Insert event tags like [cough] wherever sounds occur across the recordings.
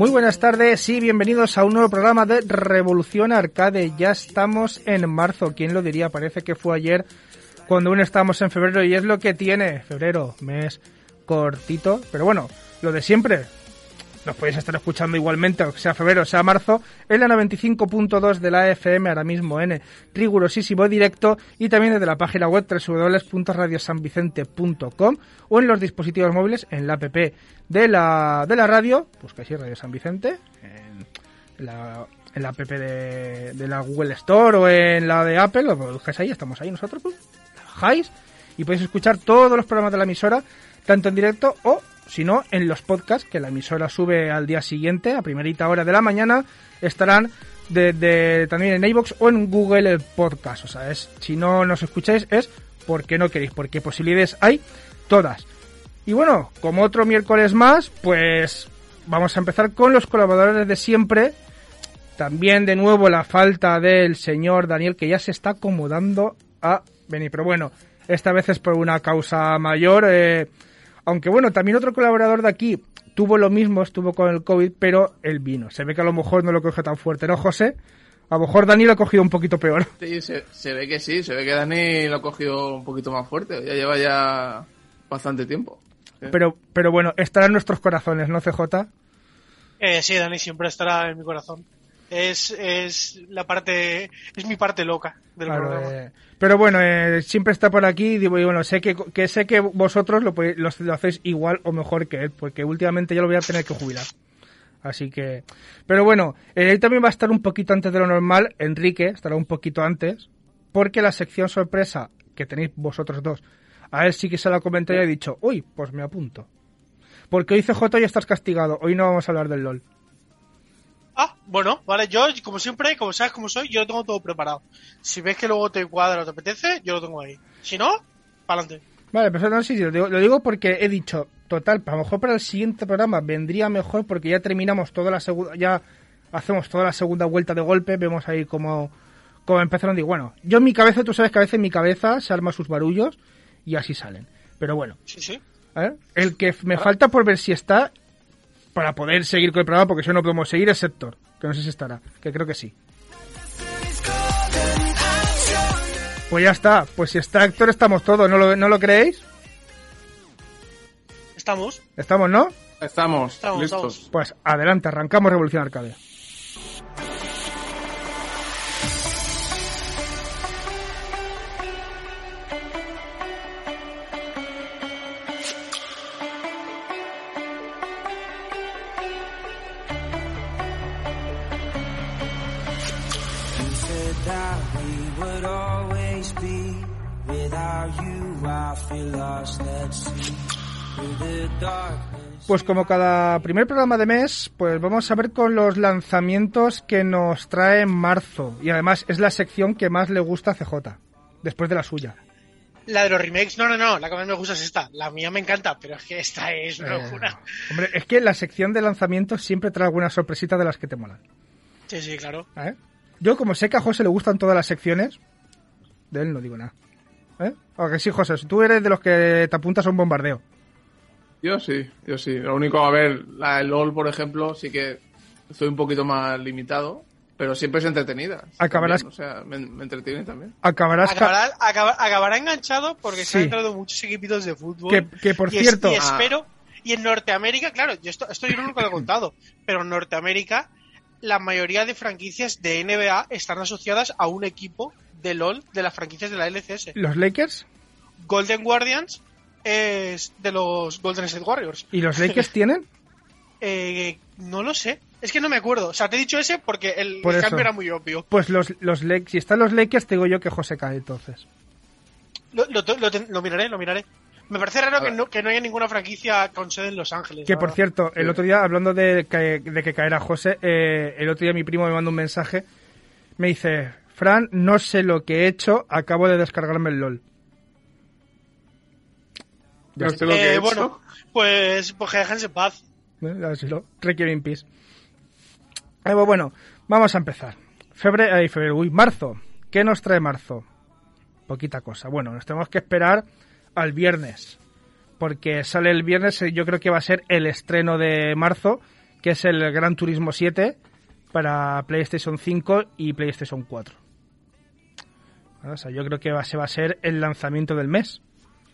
Muy buenas tardes y bienvenidos a un nuevo programa de Revolución Arcade. Ya estamos en marzo, ¿quién lo diría? Parece que fue ayer cuando aún estábamos en febrero y es lo que tiene febrero, mes cortito, pero bueno, lo de siempre. Nos podéis estar escuchando igualmente, o sea febrero, o sea marzo, en la 95.2 de la FM, ahora mismo en rigurosísimo directo, y también desde la página web www.radiosanvicente.com o en los dispositivos móviles en la app de la, de la radio, buscáis ahí Radio San Vicente, en la, en app de, de la Google Store o en la de Apple, lo buscáis ahí, estamos ahí nosotros, pues, la bajáis y podéis escuchar todos los programas de la emisora, tanto en directo o, si no, en los podcasts que la emisora sube al día siguiente, a primerita hora de la mañana, estarán de- también en iVoox o en Google Podcast. O sea, es, si no nos escucháis es porque no queréis, porque posibilidades hay todas. Y bueno, como otro miércoles más, pues vamos a empezar con los colaboradores de siempre. También de nuevo la falta del señor Daniel, que ya se está acomodando a venir. Pero bueno, esta vez es por una causa mayor. eh, aunque bueno, también otro colaborador de aquí tuvo lo mismo, estuvo con el COVID, pero él vino. Se ve que a lo mejor no lo coge tan fuerte, ¿no, José? A lo mejor Daniel lo ha cogido un poquito peor. Sí, se, se ve que sí, se ve que Dani lo ha cogido un poquito más fuerte, ya lleva ya bastante tiempo. Sí. Pero, pero bueno, estará en nuestros corazones, ¿no, CJ? Eh, sí, Dani siempre estará en mi corazón. Es, es la parte, es mi parte loca del Claro, programa. eh, pero bueno, eh, siempre está por aquí y digo, y bueno, sé que, que sé que vosotros lo, lo, lo hacéis igual o mejor que él, porque últimamente ya lo voy a tener que jubilar. Así que, pero bueno, eh, él también va a estar un poquito antes de lo normal, Enrique estará un poquito antes, porque la sección sorpresa que tenéis vosotros dos, a él sí que se la comenté y ha dicho, uy, pues me apunto. Porque hoy CJ ya estás castigado, hoy no vamos a hablar del LOL. Ah, bueno, vale, yo, como siempre, como sabes cómo soy, yo lo tengo todo preparado. Si ves que luego te cuadra o te apetece, yo lo tengo ahí. Si no, para adelante. Vale, pero no, sí, sí, lo digo, lo digo porque he dicho, total, a lo mejor para el siguiente programa vendría mejor porque ya terminamos toda la segunda, ya hacemos toda la segunda vuelta de golpe, vemos ahí cómo, cómo empezaron. Digo, bueno, yo en mi cabeza, tú sabes que a veces en mi cabeza se arma sus barullos y así salen. Pero bueno, Sí, sí. ¿eh? el que me falta por ver si está para poder seguir con el programa, porque si no, podemos seguir, es Héctor, que no sé si estará, que creo que sí. Pues ya está, pues si está Héctor estamos todos, ¿no lo, ¿no lo creéis? Estamos. Estamos, ¿no? Estamos, Estamos, listos. estamos. Pues adelante, arrancamos Revolución Arcade. Pues como cada primer programa de mes, pues vamos a ver con los lanzamientos que nos trae en marzo. Y además es la sección que más le gusta a CJ, después de la suya. La de los remakes, no, no, no, la que más me gusta es esta. La mía me encanta, pero es que esta es una Eh, locura. hombre, es que la sección de lanzamientos siempre trae alguna sorpresita de las que te molan. Sí, sí, claro. ¿eh? Yo como sé que a José le gustan todas las secciones, de él no digo nada. ¿Eh? Aunque sí, José, tú eres de los que te apuntas a un bombardeo. Yo sí, yo sí. Lo único, a ver, la de LOL, por ejemplo, sí que estoy un poquito más limitado. Pero siempre es entretenida. Acabarás- También, o sea, me, me entretiene también. Acabarás ca- Acabará, acaba- acabará enganchado porque se han entrado muchos equipitos de fútbol. que, que, por y, es- cierto, y espero. Y en Norteamérica, claro, yo esto, esto yo no nunca lo he contado, [laughs] pero en Norteamérica la mayoría de franquicias de NBA están asociadas a un equipo de LOL de las franquicias de la LCS. los Lakers Golden Guardians es de los Golden State Warriors. y los Lakers [laughs] tienen Eh, no lo sé. Es que no me acuerdo. O sea, te he dicho ese porque el, Por el cambio era muy obvio. pues los los Lakers si están los Lakers te digo yo que José cae entonces Lo, lo- lo ten- lo miraré, lo miraré. Me parece raro que no, que no haya ninguna franquicia con sede en Los Ángeles. que por verdad. cierto el Sí. otro día hablando de que, de que caerá José eh, el otro día mi primo me mandó un mensaje me dice Fran no sé lo que he hecho acabo de descargarme el LOL Ya No sé lo que Eh, he bueno, pues, pues que déjense en paz. Así lo. Requiem in peace. Eh, pues bueno, vamos a empezar. Febrero, febrero, uy, marzo. ¿Qué nos trae marzo? Poquita cosa. Bueno, nos tenemos que esperar al viernes. Porque sale el viernes, eh, yo creo que va a ser el estreno de marzo, que es el Gran Turismo 7 para PlayStation 5 y PlayStation 4. O sea, yo creo que va, se va a ser el lanzamiento del mes.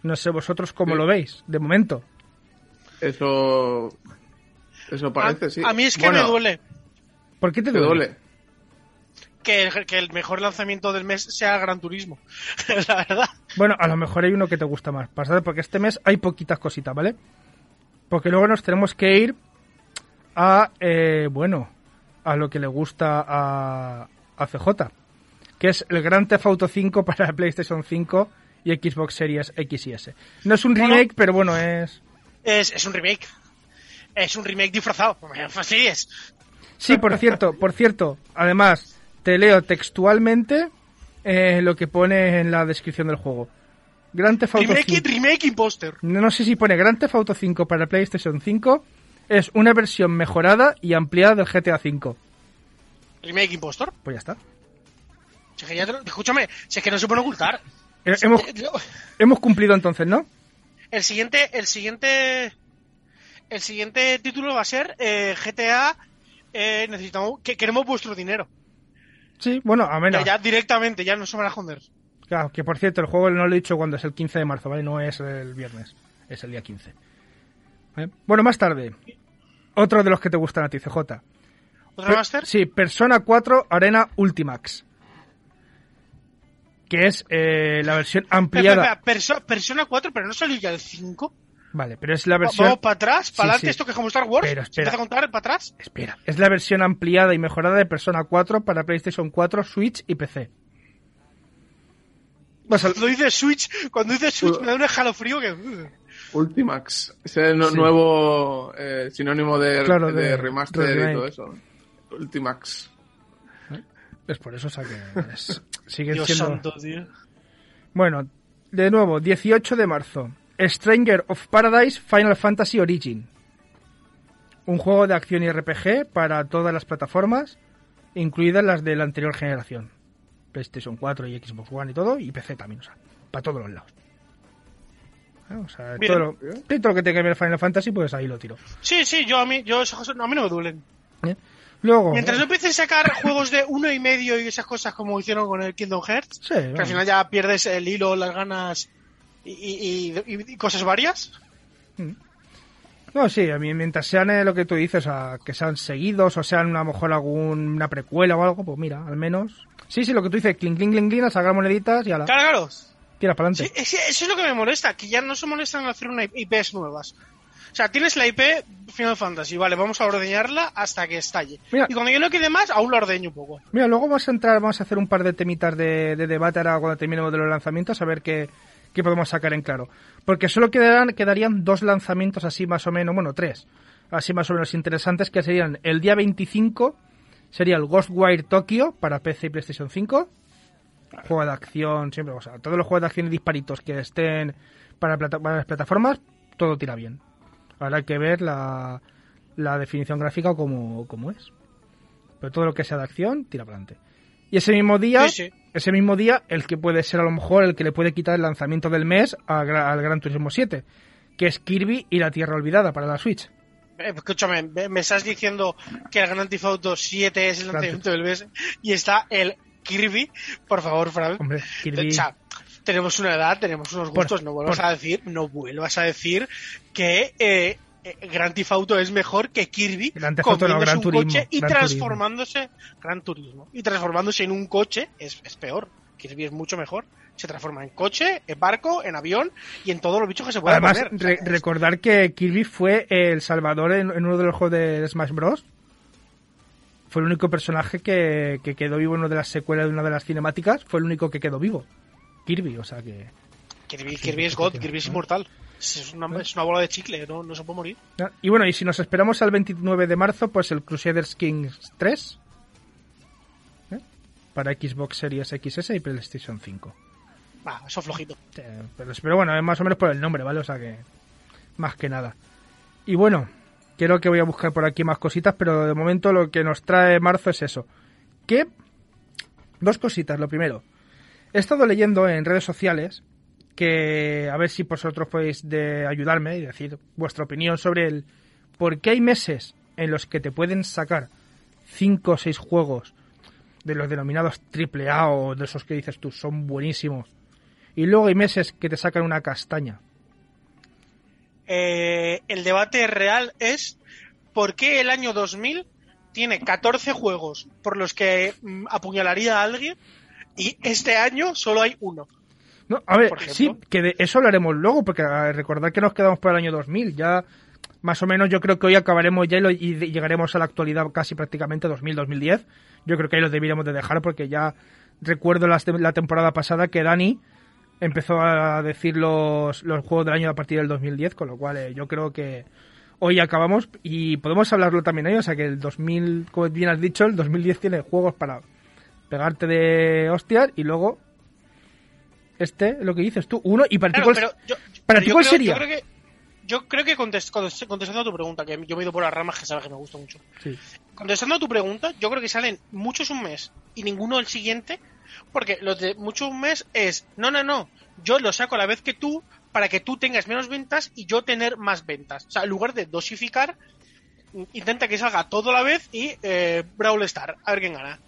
No sé vosotros cómo Sí. lo veis, de momento. Eso. Eso parece, a, sí. a mí es que Bueno, me duele ¿Por qué te Te duele? duele. que el, que el mejor lanzamiento del mes sea Gran Turismo. [laughs] la verdad. Bueno, a lo mejor hay uno que te gusta más. Pasad, porque este mes hay poquitas cositas, ¿vale? Porque luego nos tenemos que ir a, eh, bueno, a lo que le gusta a, a CJ, que es el Gran Theft Auto 5 [laughs] para PlayStation 5 y Xbox Series X y S. No es un Bueno. remake, pero bueno, es... Es, es un remake. Es un remake disfrazado. [laughs] Me fastidies. Sí, por cierto, por cierto, además, te leo textualmente eh, lo que pone en la descripción del juego. Gran Theft Auto Remake, 5. remake imposter. No, no sé si pone Grand Theft Auto 5 para PlayStation 5. Es una versión mejorada y ampliada del GTA 5. Remake impostor. Pues ya está. Si es que ya te lo- escúchame, si es que no se puede ocultar. Eh, Hemos, Eh, hemos cumplido entonces, ¿no? El siguiente, el siguiente, el siguiente título va a ser eh, GTA. eh, necesitamos, que queremos vuestro dinero. Sí, bueno, a menos. Ya, ya directamente, ya no se van a joder. Claro, que por cierto, el juego no lo he dicho cuando es el 15 de marzo, ¿vale? No es el viernes, es el día 15. ¿Vale? Bueno, más tarde. Otro de los que te gustan a ti, CJ. ¿Otra Per- Master? Sí, Persona 4 Arena Ultimax. Que es eh, la versión ampliada. espera, Perso- Persona 4, pero no salió ya el 5. Vale, pero es la versión. Vamos para atrás, para Sí, adelante, sí. esto que es como Star Wars. Pero, ¿Se espera. a contar para atrás? Espera, es la versión ampliada y mejorada de Persona 4 para PlayStation 4, Switch y PC. Vas Cuando dice Switch, cuando dice Switch me da un escalofrío que... uh. Ultimax. Es el no- Sí. nuevo eh, sinónimo de, Claro, de de remaster y todo eso. Ultimax. Es por eso, o sea que es- [laughs] sigue Dios siendo... santo, tío. Bueno, de nuevo, 18 de marzo. Stranger of Paradise Final Fantasy Origin. Un juego de acción y RPG para todas las plataformas, incluidas las de la anterior generación. PlayStation 4 y Xbox One y todo, y PC también, o sea, para todos los lados. ¿Eh? O sea, todo lo, todo lo que tenga que ver Final Fantasy, pues ahí lo tiro. Sí, sí, yo a mí, yo a mí no me duelen. ¿eh? Luego, Mientras no empiecen a sacar juegos de uno y medio y esas cosas como hicieron con el Kingdom Hearts, sí, que al final ya pierdes el hilo, las ganas y, y- y- y cosas varias. No, sí, a mí mientras sean eh, lo que tú dices, o sea, que sean seguidos o sean a lo mejor alguna precuela o algo, pues mira, al menos. Sí, sí, lo que tú dices, clink, clink, clink, clink, a sacar moneditas y a la claro. tiras para Sí, adelante. que eso es lo que me molesta, que ya no se molestan en hacer una IPs nuevas. O sea, tienes la IP Final Fantasy, vale, vamos a ordeñarla hasta que estalle. Mira. Y cuando yo no quede más, aún la ordeño un poco. Mira, luego vamos a entrar, vamos a hacer un par de temitas de, de debate ahora cuando terminemos de los lanzamientos, a ver qué, qué podemos sacar en claro. Porque solo quedarán, quedarían dos lanzamientos así más o menos, bueno, tres, así más o menos interesantes, que serían el día 25, sería el Ghostwire Tokyo para PC y PlayStation 5. Juego de acción, siempre, o sea, todos los juegos de acción y disparitos que estén para, plata- para las plataformas, todo tira bien. Ahora hay que ver la, la definición gráfica como, como es. Pero todo lo que sea de acción, tira para adelante. Y ese mismo día, Sí, sí. ese mismo día, el que puede ser a lo mejor el que le puede quitar el lanzamiento del mes al Gran Turismo 7, que es Kirby y la Tierra Olvidada para la Switch. Eh, Escúchame, me estás diciendo que el Grand Theft Auto 7 es el lanzamiento del mes y está el Kirby. Por favor, Fran. Hombre, Kirby. O sea, tenemos una edad, tenemos unos Por- gustos. no vuelvas por- a decir, no vuelvas a decir que eh, eh, Grand Theft Auto es mejor que Kirby Grand no, comiéndose Gran un Turismo, coche y Gran transformándose Gran Turismo y transformándose en un coche es, es peor. Kirby es mucho mejor. Se transforma en coche, en barco, en avión y en todos los bichos que se puedan Además, poner. Re- recordar que Kirby fue el salvador en, en uno de los juegos de Smash Bros. Fue el único personaje que, que quedó vivo en una de las secuelas de una de las cinemáticas. Fue el único que quedó vivo. Kirby, o sea que... Kirby, Kirby es God, Kirby es inmortal. Es una, es una bola de chicle, no, no se puede morir. Y bueno, y si nos esperamos al 29 de marzo, pues el Crusaders Kings 3. ¿eh? Para Xbox Series XS y PlayStation 5. Ah, eso flojito. Pero, pero bueno, es más o menos por el nombre, ¿vale? O sea que. Más que nada. Y bueno, quiero que voy a buscar por aquí más cositas, pero de momento lo que nos trae marzo es eso. Que. Dos cositas. Lo primero. He estado leyendo en redes sociales que. A ver si vosotros podéis de ayudarme y decir vuestra opinión sobre el. ¿Por qué hay meses en los que te pueden sacar 5 o 6 juegos de los denominados triple A o de esos que dices tú son buenísimos? Y luego hay meses que te sacan una castaña. Eh, el debate real es por qué el año 2000 tiene 14 juegos por los que mm, apuñalaría a alguien y este año solo hay uno. No, a ver, sí, que de eso lo haremos luego, porque a recordar que nos quedamos para el año 2000. Ya, más o menos, yo creo que hoy acabaremos ya y, lo- y de- llegaremos a la actualidad casi prácticamente 2000-2010. Yo creo que ahí lo deberíamos de dejar, porque ya recuerdo de- la temporada pasada que Dani empezó a decir los, los juegos del año a partir del 2010, con lo cual eh, yo creo que hoy acabamos y podemos hablarlo también ahí. O sea que el 2000, como bien has dicho, el 2010 tiene juegos para pegarte de hostias y luego este, lo que dices tú, uno y para ti Claro, cuál- pero yo, para pero ti cuál creo, sería? Yo creo que, yo creo que contest- contest- contestando a tu pregunta, que yo me he ido por las ramas que sabes que me gusta mucho. Sí. Contestando a tu pregunta, yo creo que salen muchos un mes y ninguno el siguiente, porque los de muchos un mes es, no, no, no, yo lo saco a la vez que tú para que tú tengas menos ventas y yo tener más ventas. O sea, en lugar de dosificar, intenta que salga todo a la vez y eh, Brawl Star, a ver quién gana.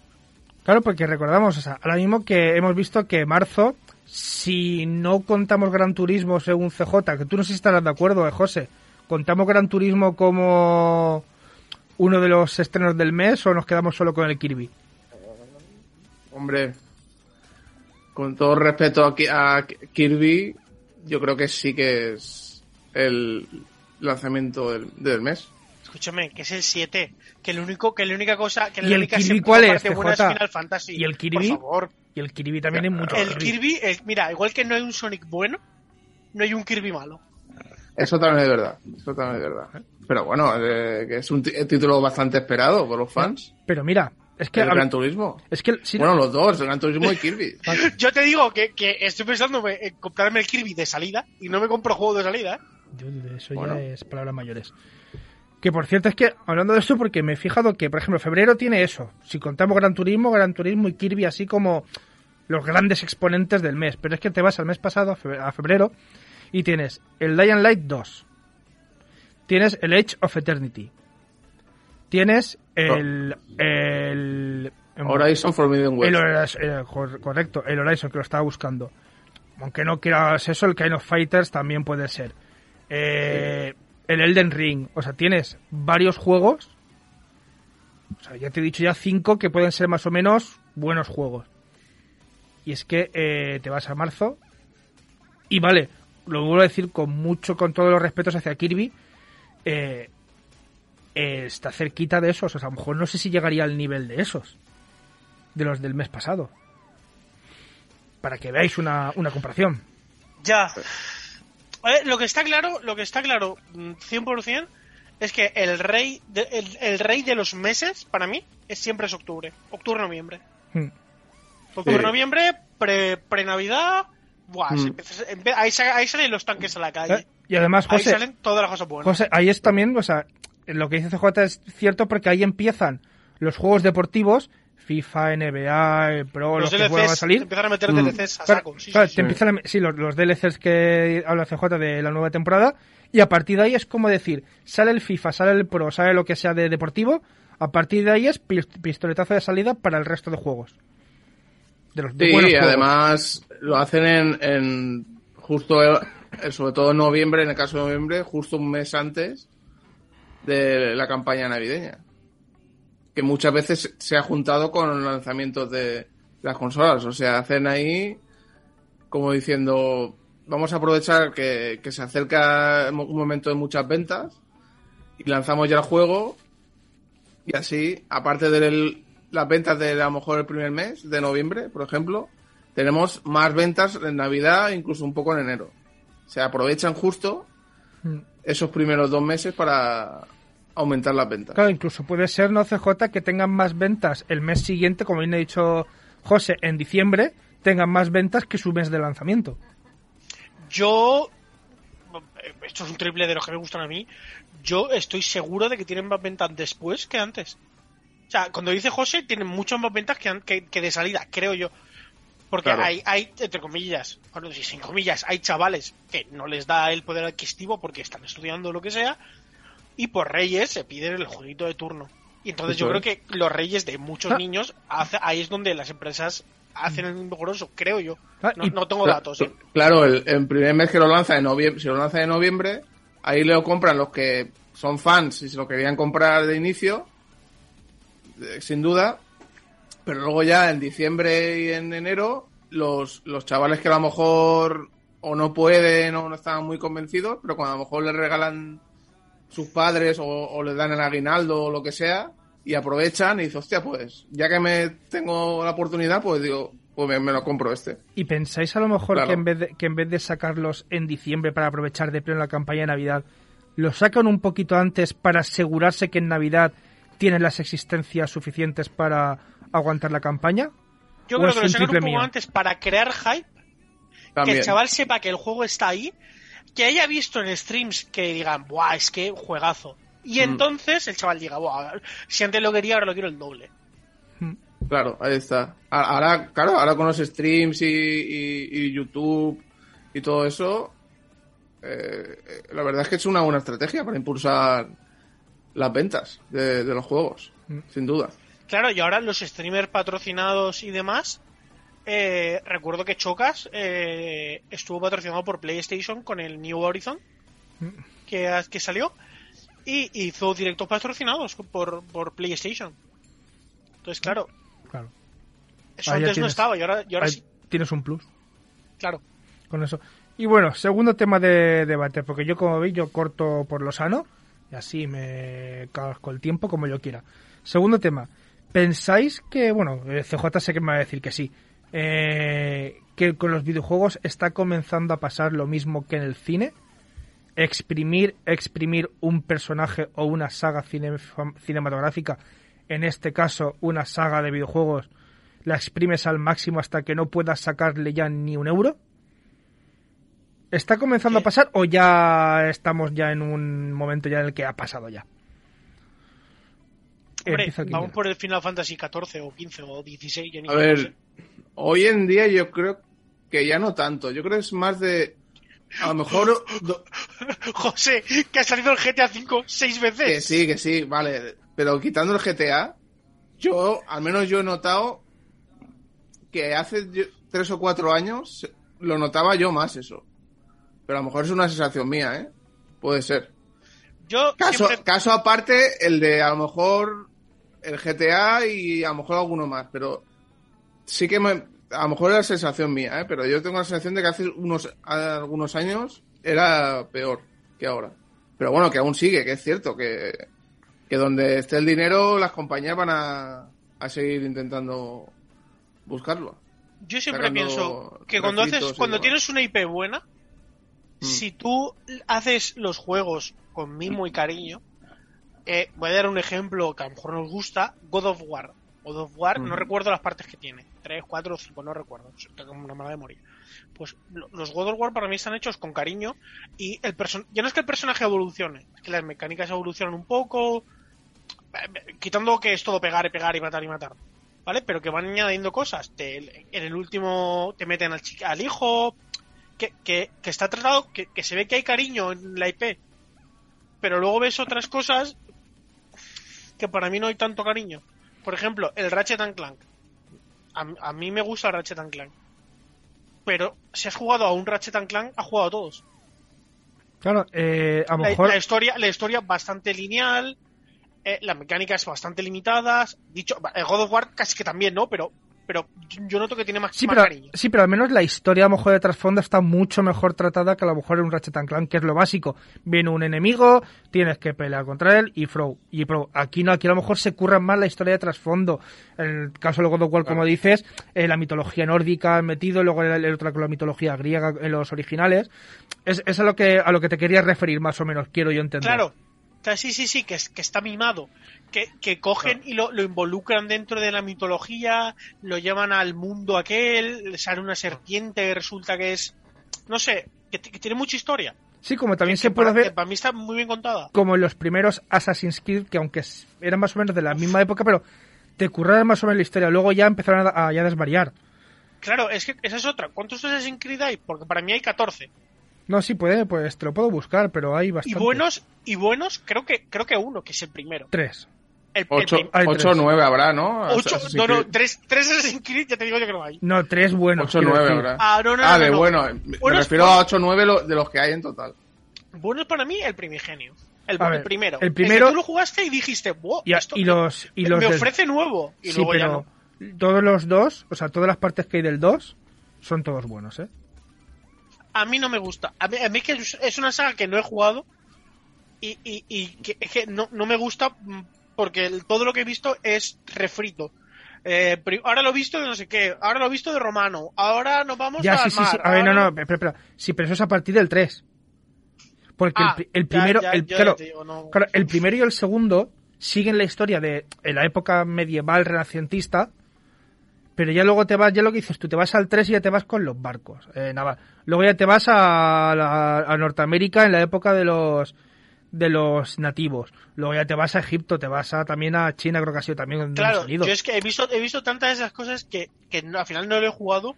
Claro, porque recordamos, o sea, ahora mismo que hemos visto que marzo, si no contamos Gran Turismo según CJ, que tú no sé si estarás de acuerdo, eh, José, ¿contamos Gran Turismo como uno de los estrenos del mes o nos quedamos solo con el Kirby? Hombre, con todo respeto a, Ki- a Kirby, yo creo que sí que es el lanzamiento del, del mes. Escúchame, que es el 7, que el único, que la única cosa, que ¿Y la el única Kirby cuál es, parte buena es CJ? Final Fantasy. ¿Y el Kirby? Por favor. Y el Kirby también hay mucho El Kirby, el- mira, igual que no hay un Sonic bueno, no hay un Kirby malo. Eso también es verdad. Eso también es verdad. Pero bueno, eh, que es un título bastante esperado por los fans. Pero mira, es que... el Gran Turismo. es que si- Bueno, los dos, el Gran Turismo y Kirby. [laughs] [laughs] Yo te digo que, que estoy pensando en comprarme el Kirby de salida y no me compro juego de salida, ¿eh? Eso Bueno. ya es palabras mayores. Que por cierto es que, hablando de esto, porque me he fijado que, por ejemplo, febrero tiene eso. Si contamos Gran Turismo, Gran Turismo y Kirby así como los grandes exponentes del mes. Pero es que te vas al mes pasado, a fe- a febrero, y tienes el Lion Light 2. Tienes el Age of Eternity. Tienes el... el Horizon Forbidden West. Eh, cor- correcto, el Horizon que lo estaba buscando. Aunque no quieras eso, el Kind of Fighters también puede ser. Eh, El Elden Ring. O sea, tienes varios juegos. O sea, ya te he dicho ya cinco que pueden ser más o menos buenos juegos. Y es que eh, te vas a marzo. Y vale, lo vuelvo a decir con mucho, con todos los respetos hacia Kirby. eh, eh, está cerquita de esos. O sea, a lo mejor no sé si llegaría al nivel de esos de los del mes pasado. Para que veáis una, una comparación. Ya. Eh, lo que está claro, lo que está claro, mm, 100%, es que el rey, de, el, el rey de los meses, para mí, es siempre es octubre. Octubre-noviembre. Hmm. Octubre-noviembre, pre- pre-navidad, buah, se Mm. empieza- se empe- ahí, sa- ahí salen los tanques a la calle. Eh, Y además, Ahí José, salen todas las cosas buenas. José, ahí es también, o sea, lo que dice CJ es cierto porque ahí empiezan los juegos deportivos, FIFA, NBA, eh, Pro, los, los que vuelvan a DLCs, salir. empiezan a meter Mm. DLCs a Claro, saco. Sí, claro, sí, sí. te empiezan a- sí, los, los DLCs que habla CJ de la nueva temporada Y a partir de ahí es como decir, sale el FIFA, sale el Pro, sale lo que sea de deportivo, a partir de ahí es pis- pistoletazo de salida para el resto de juegos. De los de Sí, buenos y juegos. además lo hacen en, en justo, eh, sobre todo en noviembre, en el caso de noviembre, justo un mes antes de la campaña navideña. Que muchas veces se ha juntado con los lanzamientos de las consolas. O sea, hacen ahí como diciendo, vamos a aprovechar que, que se acerca un momento de muchas ventas y lanzamos ya el juego y así, aparte de las ventas de a lo mejor el primer mes de noviembre, por ejemplo, tenemos más ventas en Navidad, incluso un poco en enero. Se aprovechan justo Mm. esos primeros dos meses para aumentar las ventas. Claro, incluso puede ser, ¿no, CJ, que tengan más ventas el mes siguiente, como bien ha dicho José, en diciembre, tengan más ventas que su mes de lanzamiento. Yo. Esto es un triple de los que me gustan a mí. Yo estoy seguro de que tienen más ventas después que antes. O sea, cuando dice José, tienen muchas más ventas que, an- que, que de salida, creo yo. Porque Claro. hay, hay, entre comillas, bueno, sí, sin comillas, hay chavales que no les da el poder adquisitivo porque están estudiando lo que sea. Y por Reyes se piden el jueguito de turno. Y entonces Eso yo creo que los Reyes de muchos Ah. niños, hace- ahí es donde las empresas hacen el grosso, creo yo. Ah, No, y- no tengo datos. ¿eh? Claro, el, el primer mes que lo lanza en noviembre, si lo lanza en noviembre, ahí lo compran los que son fans y se lo querían comprar de inicio, eh, sin duda. Pero luego ya en diciembre y en enero, los, los chavales que a lo mejor o no pueden o no están muy convencidos, pero cuando a lo mejor les regalan sus padres o, o les dan el aguinaldo o lo que sea, y aprovechan y dicen, hostia, pues ya que me tengo la oportunidad, pues digo, pues me, me lo compro este. ¿Y pensáis a lo mejor Claro. que, en vez de, que en vez de sacarlos en diciembre para aprovechar de pleno la campaña de Navidad, los sacan un poquito antes para asegurarse que en Navidad tienen las existencias suficientes para aguantar la campaña? Yo ¿O creo es que lo un sacan un triple poco mío? antes para crear hype, que el chaval sepa que el juego está ahí, que haya visto en streams que digan, ¡buah, es que juegazo! Y Mm. entonces el chaval diga, ¡buah, si antes lo quería, ahora lo quiero el doble! Claro, ahí está. A- Ahora, claro, ahora con los streams y, y- y YouTube y todo eso, eh, eh, la verdad es que es una buena estrategia para impulsar las ventas de, de los juegos, Mm. sin duda. Claro, y ahora los streamers patrocinados y demás, eh, recuerdo que Chocas eh, estuvo patrocinado por PlayStation con el New Horizon que, que salió y hizo directos patrocinados por, por PlayStation. Entonces, claro, Claro. eso Ahí antes no tienes- estaba y ahora, y ahora sí, Tienes un plus claro. con eso. Y bueno, segundo tema de debate, porque yo como veis yo corto por lo sano y así me casco el tiempo como yo quiera. Segundo tema, ¿pensáis que, bueno, eh, CJ sé que me va a decir que sí, eh, que con los videojuegos está comenzando a pasar lo mismo que en el cine? Exprimir, exprimir un personaje o una saga cine- cinematográfica, en este caso una saga de videojuegos, la exprimes al máximo hasta que no puedas sacarle ya ni un euro? ¿Está comenzando ¿Qué? a pasar o ya estamos ya en un momento ya en el que ha pasado ya? Hombre, vamos por el Final Fantasy XIV o 15 o 16. ya ni A no ver, sé. Hoy en día yo creo que ya no tanto. Yo creo que es más de. A lo mejor. do- [laughs] José, que ha salido el GTA V seis veces. que sí, que sí, vale. Pero quitando el GTA, yo, al menos yo he notado que hace yo- tres o cuatro años lo notaba yo más eso. Pero a lo mejor es una sensación mía, ¿eh? Puede ser. Yo Caso, siempre... caso aparte, el de a lo mejor el GTA y a lo mejor alguno más, pero sí que me, a lo mejor era sensación mía, ¿eh? pero yo tengo la sensación de que hace unos algunos años era peor que ahora. Pero bueno, que aún sigue, que es cierto, que, que donde esté el dinero las compañías van a, a seguir intentando buscarlo. Yo siempre pienso que cuando haces, cuando tienes una IP buena, Mm. si tú haces los juegos con mimo y cariño, eh, voy a dar un ejemplo que a lo mejor nos gusta, God of War. God of War, no recuerdo las partes que tiene, tres, cuatro, cinco, no recuerdo, tengo una mala memoria. Pues lo- los God of War para mí están hechos con cariño y el ya no es que el personaje evolucione, es que las mecánicas evolucionan un poco, eh, quitando que es todo pegar y pegar y matar y matar. ¿vale? Pero que van añadiendo cosas. Te- en el último te meten al, al hijo, que, que, que está tratado, que, que se ve que hay cariño en la IP, pero luego ves otras cosas que para mí no hay tanto cariño. Por ejemplo, el Ratchet and Clank. A, a mí me gusta el Ratchet and Clank. Pero si has jugado a un Ratchet and Clank, has jugado a todos. Claro, eh, a lo La, mejor... la historia, la historia bastante lineal, eh, las mecánicas bastante limitadas. Dicho, el God of War casi que también, ¿no? Pero, pero yo noto que tiene más, Sí más pero, cariño. sí, pero al menos la historia a lo mejor de trasfondo está mucho mejor tratada que a lo mejor en un Ratchet and Clank, que es lo básico. Viene un enemigo, tienes que pelear contra él y Pro. Y Pro. Aquí no, aquí a lo mejor se curran más la historia de trasfondo. En el caso de God of War, como dices, eh, la mitología nórdica metido, luego el, el otro con la mitología griega en los originales. Es, es a lo que a lo que te quería referir más o menos, quiero yo entender. Claro. O sea, sí, sí, sí, que, que está mimado. Que, que cogen y lo, lo involucran dentro de la mitología, lo llevan al mundo aquel, le sale una serpiente resulta que es. No sé, que, tiene mucha historia. Sí, como también Que se puede para, ver para mí está muy bien contada. como en los primeros Assassin's Creed, que aunque eran más o menos de la misma época, pero te curraron más o menos la historia. Luego ya empezaron a, a ya desvariar. Claro, es que esa es otra. ¿Cuántos Assassin's Creed hay? Porque para mí hay 14. No, sí puede, pues te lo puedo buscar, pero hay Y bastante. buenos, y buenos, creo que, creo que uno, que es el primero. Tres. El, el Ocho, prim- Hay ocho o tres. nueve habrá, ¿no? ocho- Assassin's no, no, Creed. tres, tres Assassin's Creed, ya te digo yo que no hay. No, tres buenos. Ocho o quiero nueve decir. habrá. Ah, no, no, Ah, no, de no. bueno. Me Buenos- refiero a 8 o 9 lo- de los que hay en total. Bueno es para mí el primigenio. El, A el ver, primero. el primero- que tú lo jugaste y dijiste, wow, Y, esto y los, y los me del- ofrece nuevo. Y Sí, luego ya pero no. todos los dos, o sea, todas las partes que hay del 2 son todos buenos, ¿eh? A mí no me gusta. A mí, a mí que es es una saga que no he jugado y, y, y que, es que no, no me gusta porque el- todo lo que he visto es refrito. Eh, ahora lo he visto de no sé qué, ahora lo he visto de Romano, ahora nos vamos Ya, al sí, sí, sí. A ver, no, no, espera, espera. Sí, pero eso es a partir del 3. Porque Ah, el, el primero, ya, el, ya claro, te digo, no. claro, el primero y el segundo siguen la historia de en la época medieval renacentista, pero ya luego te vas, ya lo que dices, tú te vas al 3 y ya te vas con los barcos. Eh, nada, luego ya te vas a, Norteamérica en la época de los de los nativos. Luego ya te vas a Egipto, te vas a, también a China, creo que ha sido también Claro, yo es que he visto, he visto tantas de esas cosas que, que no- al final no lo he jugado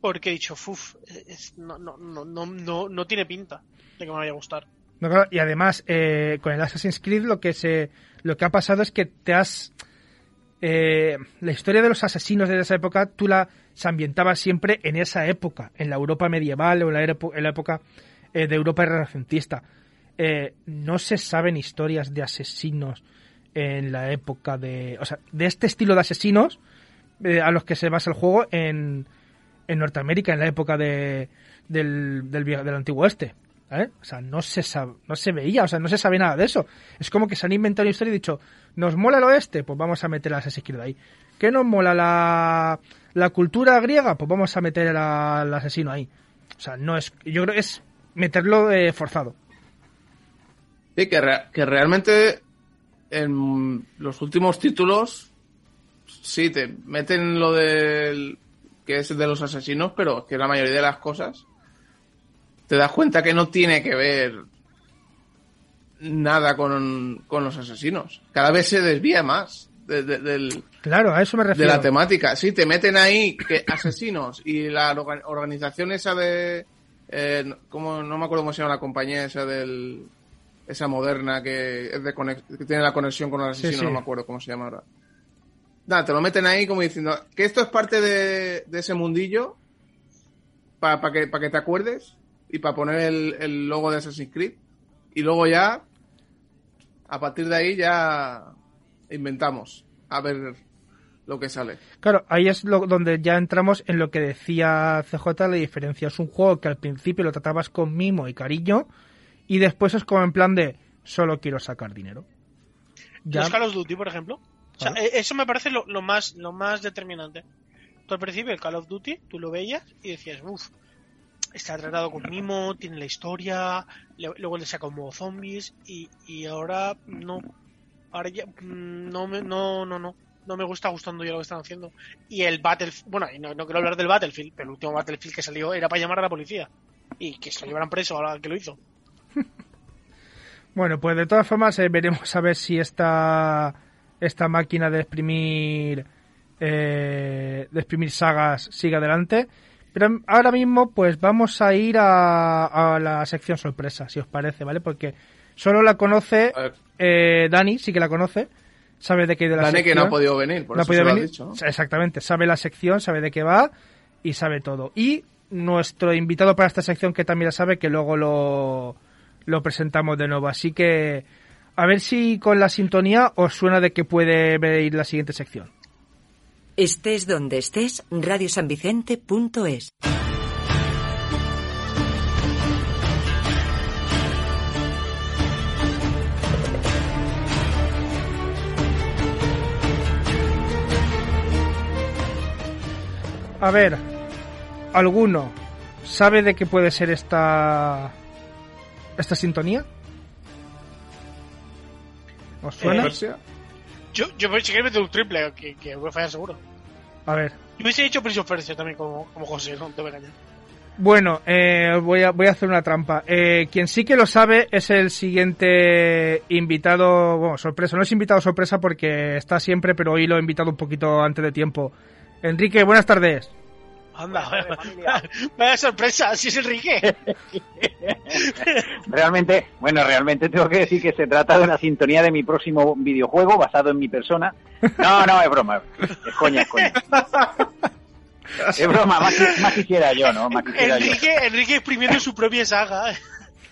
porque he dicho, uff, no, no, no, no, no, no tiene pinta de que me vaya a gustar. No, claro, y además, eh, con el Assassin's Creed lo que se lo que ha pasado es que te has... eh, la historia de los asesinos de esa época, tú la se ambientaba siempre en esa época, en la Europa medieval o en la, época eh, de Europa renacentista. Eh, no se saben historias de asesinos en la época de... O sea, de este estilo de asesinos eh, a los que se basa el juego en, en Norteamérica, en la época de, del, del, del antiguo oeste. O sea, no se, no se veía, o sea, no se sabe nada de eso. Es como que se han inventado una historia y dicho, ¿nos mola el oeste? Pues vamos a meter a Assassin's Creed ahí. ¿Qué nos mola la, la cultura griega? Pues vamos a meter al asesino ahí. O sea, no es, yo creo que es meterlo eh, forzado. Sí, que, que realmente en los últimos títulos sí te meten lo del que es de los asesinos, pero que la mayoría de las cosas te das cuenta que no tiene que ver nada con, con los asesinos. Cada vez se desvía más de, de- del, Claro, a eso me de refiero. la temática. Sí, te meten ahí que asesinos y la orga- organización esa de... Eh, no- ¿cómo? no me acuerdo cómo se llama la compañía esa del... Esa moderna que, es de conex- que tiene la conexión con los Sí, asesinos, sí. no me acuerdo cómo se llama ahora. Nada, te lo meten ahí como diciendo que esto es parte de, de ese mundillo para que, pa que te acuerdes y para poner el, el logo de Assassin's Creed. Y luego ya, a partir de ahí ya inventamos a ver lo que sale. Claro, ahí es lo, donde ya entramos en lo que decía CJ, la diferencia. Es un juego que al principio lo tratabas con mimo y cariño y después es como en plan de solo quiero sacar dinero. Ya, Los Call of Duty, por ejemplo. O sea, eh, eso me parece lo, lo más lo más determinante. Tú al principio el Call of Duty, tú lo veías y decías, uff, está tratado con mimo, tiene la historia, le- luego le saca modo zombies y, y ahora no. Ahora ya mm, no me, no, no, no. No me gusta gustando ya lo que están haciendo. Y el Battlefield, bueno, no, no quiero hablar del Battlefield, pero el último Battlefield que salió era para llamar a la policía. Y que se lo llevaran preso ahora que lo hizo. [laughs] Bueno, pues de todas formas eh, veremos a ver si esta, esta máquina de exprimir, eh, de exprimir sagas sigue adelante. Pero ahora mismo, pues vamos a ir a, a la sección sorpresa, si os parece, ¿vale? Porque solo la conoce eh, Dani, sí que la conoce, sabe de qué de la Dani sección. que no ha podido venir, por No ha eso podido se lo has venir. dicho, ¿no? Exactamente, sabe la sección, sabe de qué va y sabe todo. Y nuestro invitado para esta sección, que también la sabe, que luego lo, lo presentamos de nuevo. Así que a ver si con la sintonía os suena de que puede venir la siguiente sección. Estés donde estés, radiosanvicente.es. A ver, ¿alguno sabe de qué puede ser esta esta sintonía? ¿Os suena? Persia. Yo, yo si meter un triple, que, que voy a fallar seguro. A ver. Yo hubiese dicho Prince of Persia también como, como José, no te voy a engañar. Bueno, eh, voy, a, voy a hacer una trampa. Eh, quien sí que lo sabe es el siguiente invitado, bueno, sorpresa, no es invitado sorpresa porque está siempre, pero hoy lo he invitado un poquito antes de tiempo. Enrique, buenas tardes. Anda, [laughs] vaya sorpresa, si es Enrique. Realmente, bueno, realmente tengo que decir que se trata de una sintonía de mi próximo videojuego basado en mi persona. No, no, es broma. Es coña, es coña. [laughs] Es broma, más, más quisiera yo, ¿no? Más quisiera yo. Enrique, Enrique exprimiendo su propia saga.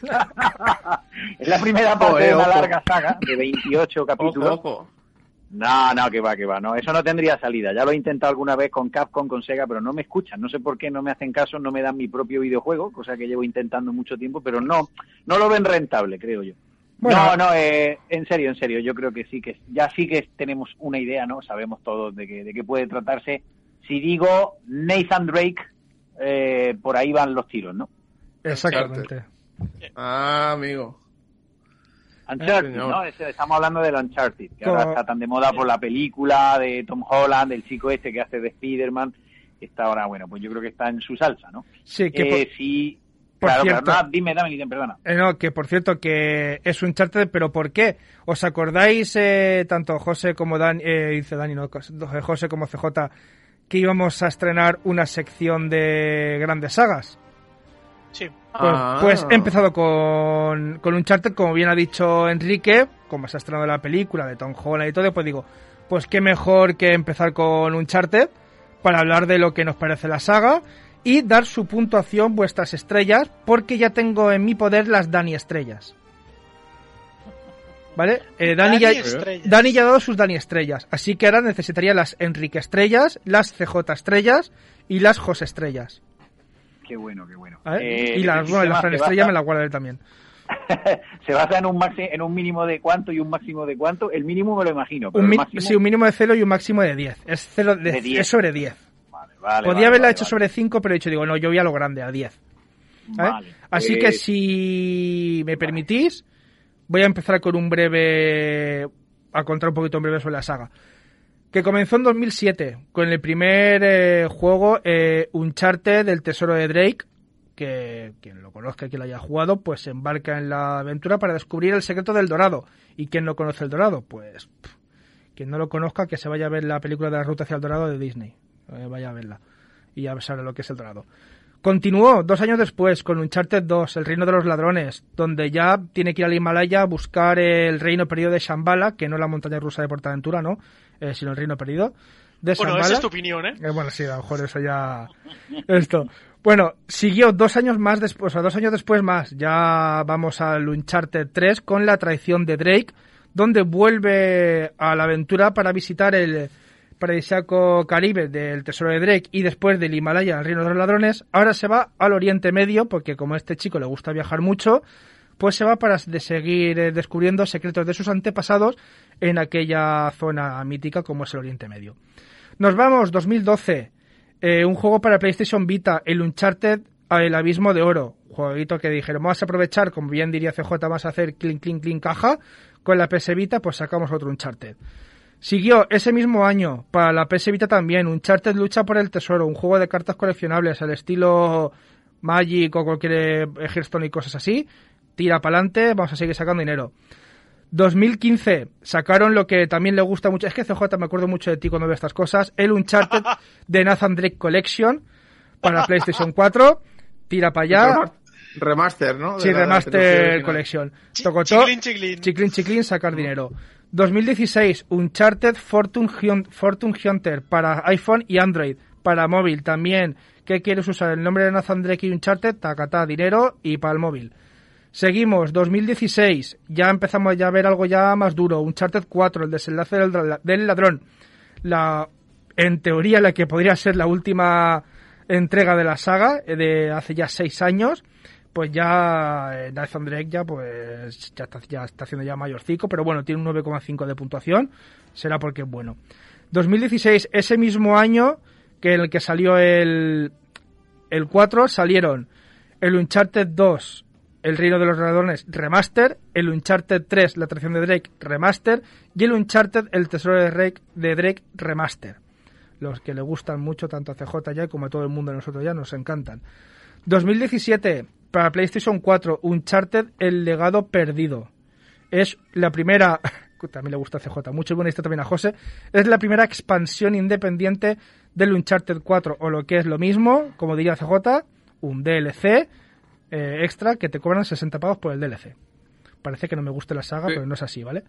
[laughs] Es la primera parte de una ojo. larga saga de 28 Ojo, capítulos. ojo. No, no, que va, que va, no. Eso no tendría salida. Ya lo he intentado alguna vez con Capcom, con Sega, pero no me escuchan. No sé por qué no me hacen caso, no me dan mi propio videojuego, cosa que llevo intentando mucho tiempo, pero no, no lo ven rentable, creo yo. Bueno. no, no, eh, en serio, en serio, yo creo que sí que ya sí que tenemos una idea, ¿no? Sabemos todos de qué de qué puede tratarse. Si digo Nathan Drake, eh, por ahí van los tiros, ¿no? Exactamente. Ah, amigo. Uncharted. ¿no? Estamos hablando del Uncharted, que Como- ahora está tan de moda por la película de Tom Holland, el chico este que hace de Spider-Man. Está ahora, bueno, pues yo creo que está en su salsa, ¿no? Sí, que Eh, por- sí, por claro, cierto- claro, no, dime, dame, perdona. Eh, no, que por cierto que es un charter, pero ¿por qué? ¿Os acordáis eh, tanto José como Dan, eh, dice Dani, no, José como CJ, que íbamos a estrenar una sección de grandes sagas? Sí. Pues, Ah. pues he empezado con, con un charter, como bien ha dicho Enrique, como se ha estrenado la película de Tom Holland y todo, pues digo, pues qué mejor que empezar con un charter para hablar de lo que nos parece la saga y dar su puntuación vuestras estrellas, porque ya tengo en mi poder las Dani estrellas. ¿Vale? Eh, Dani, ya, Dani Estrellas. Dani ya ha dado sus Dani estrellas, así que ahora necesitaría las Enrique estrellas, las CJ estrellas y las José estrellas. Qué bueno, qué bueno. Eh, y las, el bueno, la Fran estrella basa- me la guardaré también. [laughs] se basa en un, maxi- en un mínimo de cuánto y un máximo de cuánto. El mínimo me lo imagino, pero Un el máximo... Sí, un mínimo de 0 y un máximo de 10. Es, cero de, De 10. es sobre 10. Vale, vale, haberla hecho sobre 5, pero he dicho, digo, no, yo voy a lo grande, a 10. ¿vale? Vale, Así que pues- si me permitís, voy a empezar con un breve. a contar un poquito en breve sobre la saga. Que comenzó en 2007 con el primer eh, juego eh, Uncharted del Tesoro de Drake. Que quien lo conozca, quien lo haya jugado, pues se embarca en la aventura para descubrir el secreto del Dorado. ¿Y quién no conoce el Dorado? Pues quien no lo conozca, que se vaya a ver la película de la Ruta hacia el Dorado de Disney. Eh, vaya a verla. Y ya sabrá lo que es el Dorado. Continuó dos años después con Uncharted 2, El Reino de los Ladrones, donde ya tiene que ir al Himalaya a buscar el reino perdido de Shambhala, que no la montaña rusa de Portaventura, ¿no? Eh, sino el reino perdido. De Bueno, Shambhala. esa es tu opinión, ¿eh? Eh, bueno, sí, a lo mejor eso ya. Esto. Bueno, siguió dos años más después, o sea, dos años después más, ya vamos al Uncharted 3 con la traición de Drake, donde vuelve a la aventura para visitar el paradisíaco Caribe del Tesoro de Drake y después del Himalaya al Reino de los Ladrones. Ahora se va al Oriente Medio, porque como a este chico le gusta viajar mucho, pues se va para seguir eh, descubriendo secretos de sus antepasados en aquella zona mítica como es el Oriente Medio. Nos vamos, 2012. eh, un juego para PlayStation Vita, el Uncharted El Abismo de Oro. Jueguito que dijeron, vamos a aprovechar, como bien diría CJ, vamos a hacer clink, clink, clink caja. Con la PS Vita, pues sacamos otro Uncharted. Siguió ese mismo año, para la PS Vita también, Uncharted Lucha por el Tesoro, un juego de cartas coleccionables al estilo Magic o cualquier eh, Hearthstone y cosas así. Tira para adelante, vamos a seguir sacando dinero. 2015 sacaron lo que también le gusta mucho, es que CJ me acuerdo mucho de ti cuando veo estas cosas, el Uncharted [laughs] de Nathan Drake Collection para PlayStation [laughs] 4, tira para allá. Remaster, ¿no? De Sí, Remaster. Collection. Tocotó, chiclín, chiclín. chiclín, chiclín, sacar dinero. 2016, Uncharted Fortune, Fortune Hunter para iPhone y Android. Para móvil también. ¿Qué quieres usar? El nombre de Nathan Drake y Uncharted, tacatá, dinero y para el móvil. Seguimos, 2016, ya empezamos ya a ver algo ya más duro. Uncharted 4, el desenlace del, del ladrón. La, en teoría, la que podría ser la última entrega de la saga, eh, de hace ya seis años. Pues ya eh, Nathan Drake ya, pues, ya está, ya está haciendo ya mayorcico, pero bueno, tiene un 9,5 de puntuación. Será porque es bueno. 2016, ese mismo año que en el que salió el, el 4, salieron el Uncharted 2, El Reino de los Ladrones Remaster, el Uncharted 3, La Atracción de Drake Remaster y el Uncharted El Tesoro de Drake, de Drake Remaster. Los que le gustan mucho tanto a CJ ya como a todo el mundo de nosotros ya nos encantan. 2017, para PlayStation 4, Uncharted El Legado Perdido. Es la primera, [laughs] también le gusta a CJ, mucho buena también a José, es la primera expansión independiente del Uncharted 4, o lo que es lo mismo, como diría CJ, un DLC eh, extra que te cobran 60 pavos por el DLC. Parece que no me gusta la saga, Sí. pero no es así, ¿vale?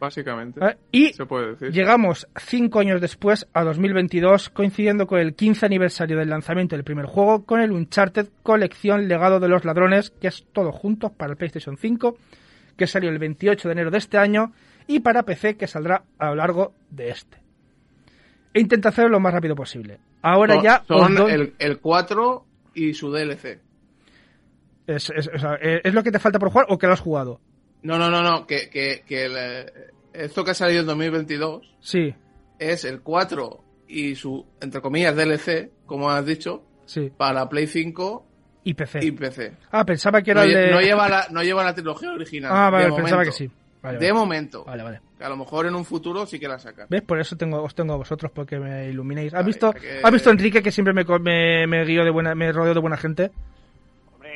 Básicamente. Eh, y Se puede decir. Llegamos cinco años después, a 2022, coincidiendo con el 15 aniversario del lanzamiento del primer juego, con el Uncharted Colección Legado de los Ladrones, que es todo junto para el PlayStation 5, que salió el 28 de enero de este año, y para PC, que saldrá a lo largo de este. E intenta hacerlo lo más rápido posible. Ahora Son- ya... Son doy- el, el 4 y su DLC. es, es- o sea, ¿es lo que te falta por jugar o que lo has jugado? No, no, no, no. Que, que, que el, eh, esto que ha salido en 2022 Sí, es el 4 y su, entre comillas, DLC, como has dicho, sí. para Play 5 Y PC. y PC. Ah, pensaba que era No, el de... no lleva la, no lleva la trilogía original. Ah, vale, de pensaba momento. que sí. Vale, de vale. momento. Vale, vale. Que a lo mejor en un futuro sí que la sacan. ¿Ves? Por eso tengo, os tengo a vosotros, porque me iluminéis. ¿Has Vale, visto, que- ¿has visto Enrique que siempre me, me, me guío de buena, me rodeo de buena gente?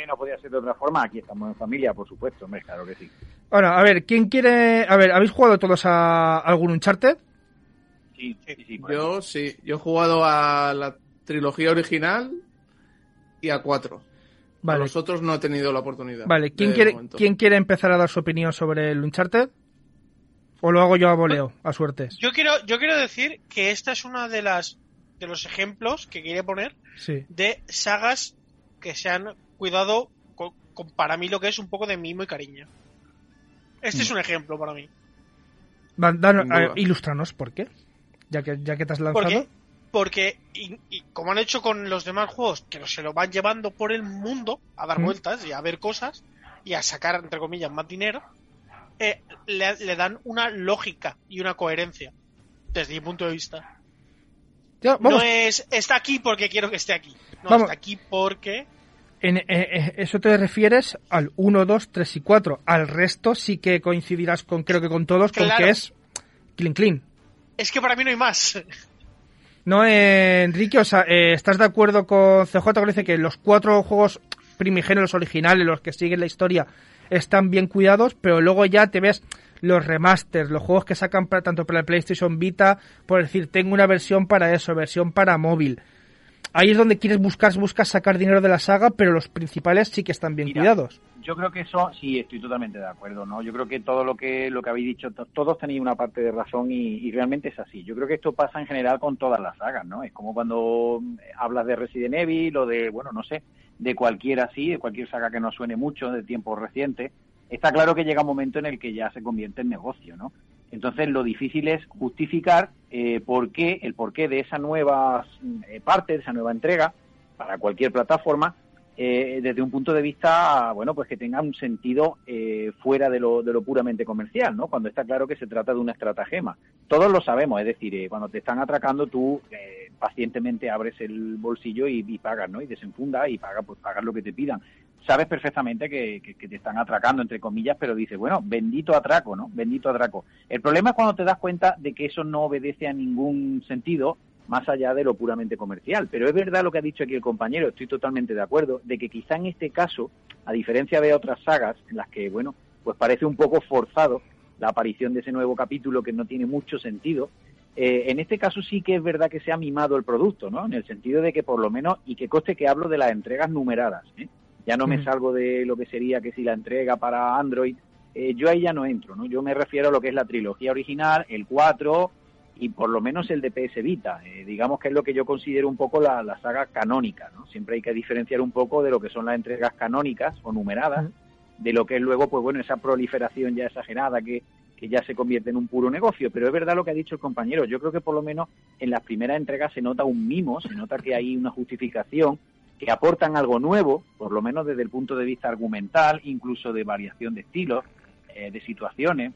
No podía ser de otra forma. Aquí estamos en familia, por supuesto. Hombre, claro que sí. Ahora, a ver, ¿quién quiere...? A ver, ¿habéis jugado todos a algún Uncharted? Sí, sí, sí. Yo sí. Yo he jugado a la trilogía original y a 4. Vale, A los otros no he tenido la oportunidad. vale. ¿Quién quiere, momento. ¿quién quiere empezar a dar su opinión sobre el Uncharted? ¿O lo hago yo a voleo, a suertes? Yo quiero, yo quiero decir que esta es una de las de los ejemplos que quería poner Sí. de sagas que se han cuidado con, con para mí lo que es un poco de mimo y cariño. Este Mm. es un ejemplo para mí. Va, danos- Sin a ver, duda. ilústranos, ¿por qué? Ya que, ya que te has lanzado. ¿Por qué? Porque, y, y como han hecho con los demás juegos, que se lo van llevando por el mundo a dar Mm. vueltas y a ver cosas y a sacar, entre comillas, más dinero, eh, le, le dan una lógica y una coherencia, desde mi punto de vista. Ya, vamos, No es, está aquí porque quiero que esté aquí. No, Vamos. está aquí porque... en, eh, eh, eso te refieres al 1, 2, 3 y 4. Al resto sí que coincidirás con, creo que con todos, con Claro. que es clean clean. Es que para mí no hay más. No, eh, Enrique, o sea, eh, ¿estás de acuerdo con CJ que dice que los cuatro juegos primigenios, los originales, los que siguen la historia, están bien cuidados, pero luego ya te ves los remasters, los juegos que sacan para, tanto para el PlayStation Vita, por decir, tengo una versión para eso, versión para móvil. Ahí es donde quieres buscar, buscas sacar dinero de la saga, pero los principales sí que están bien Mira, cuidados. Yo creo que eso, sí, estoy totalmente de acuerdo, ¿no? Yo creo que todo lo que lo que habéis dicho, to- todos tenéis una parte de razón y, y realmente es así. Yo creo que esto pasa en general con todas las sagas, ¿no? Es como cuando eh, hablas de Resident Evil o de, bueno, no sé, de cualquiera así, de cualquier saga que nos suene mucho, de tiempos recientes. Está claro que llega un momento en el que ya se convierte en negocio, ¿no? Entonces lo difícil es justificar eh, por qué, el porqué de esa nueva eh, parte, de esa nueva entrega para cualquier plataforma, eh, desde un punto de vista, bueno, pues que tenga un sentido eh, fuera de lo, de lo puramente comercial, ¿no? Cuando está claro que se trata de una estratagema. Todos lo sabemos, es decir, eh, cuando te están atracando tú pacientemente abres el bolsillo y, y pagas, ¿no? Y desenfundas y pagas, pues pagas lo que te pidan. Sabes perfectamente que, te están atracando, entre comillas, pero dices, bueno, bendito atraco, ¿no? Bendito atraco. El problema es cuando te das cuenta de que eso no obedece a ningún sentido más allá de lo puramente comercial. Pero es verdad lo que ha dicho aquí el compañero, estoy totalmente de acuerdo, de que quizá en este caso, a diferencia de otras sagas en las que, bueno, pues parece un poco forzado la aparición de ese nuevo capítulo que no tiene mucho sentido, Eh, en este caso sí que es verdad que se ha mimado el producto, ¿no? En el sentido de que por lo menos, y que coste que hablo de las entregas numeradas, ¿eh? Ya no me Mm. salgo de lo que sería que si la entrega para Android, eh, yo ahí ya no entro, ¿no? Yo me refiero a lo que es la trilogía original, el 4 y por lo menos el de PS Vita. Eh, digamos que es lo que yo considero un poco la, la saga canónica, ¿no? Siempre hay que diferenciar un poco de lo que son las entregas canónicas o numeradas, de lo que es luego, pues bueno, esa proliferación ya exagerada que, que ya se convierte en un puro negocio. Pero es verdad lo que ha dicho el compañero. Yo creo que por lo menos en las primeras entregas se nota un mimo, se nota que hay una justificación, que aportan algo nuevo, por lo menos desde el punto de vista argumental, incluso de variación de estilos, eh, de situaciones.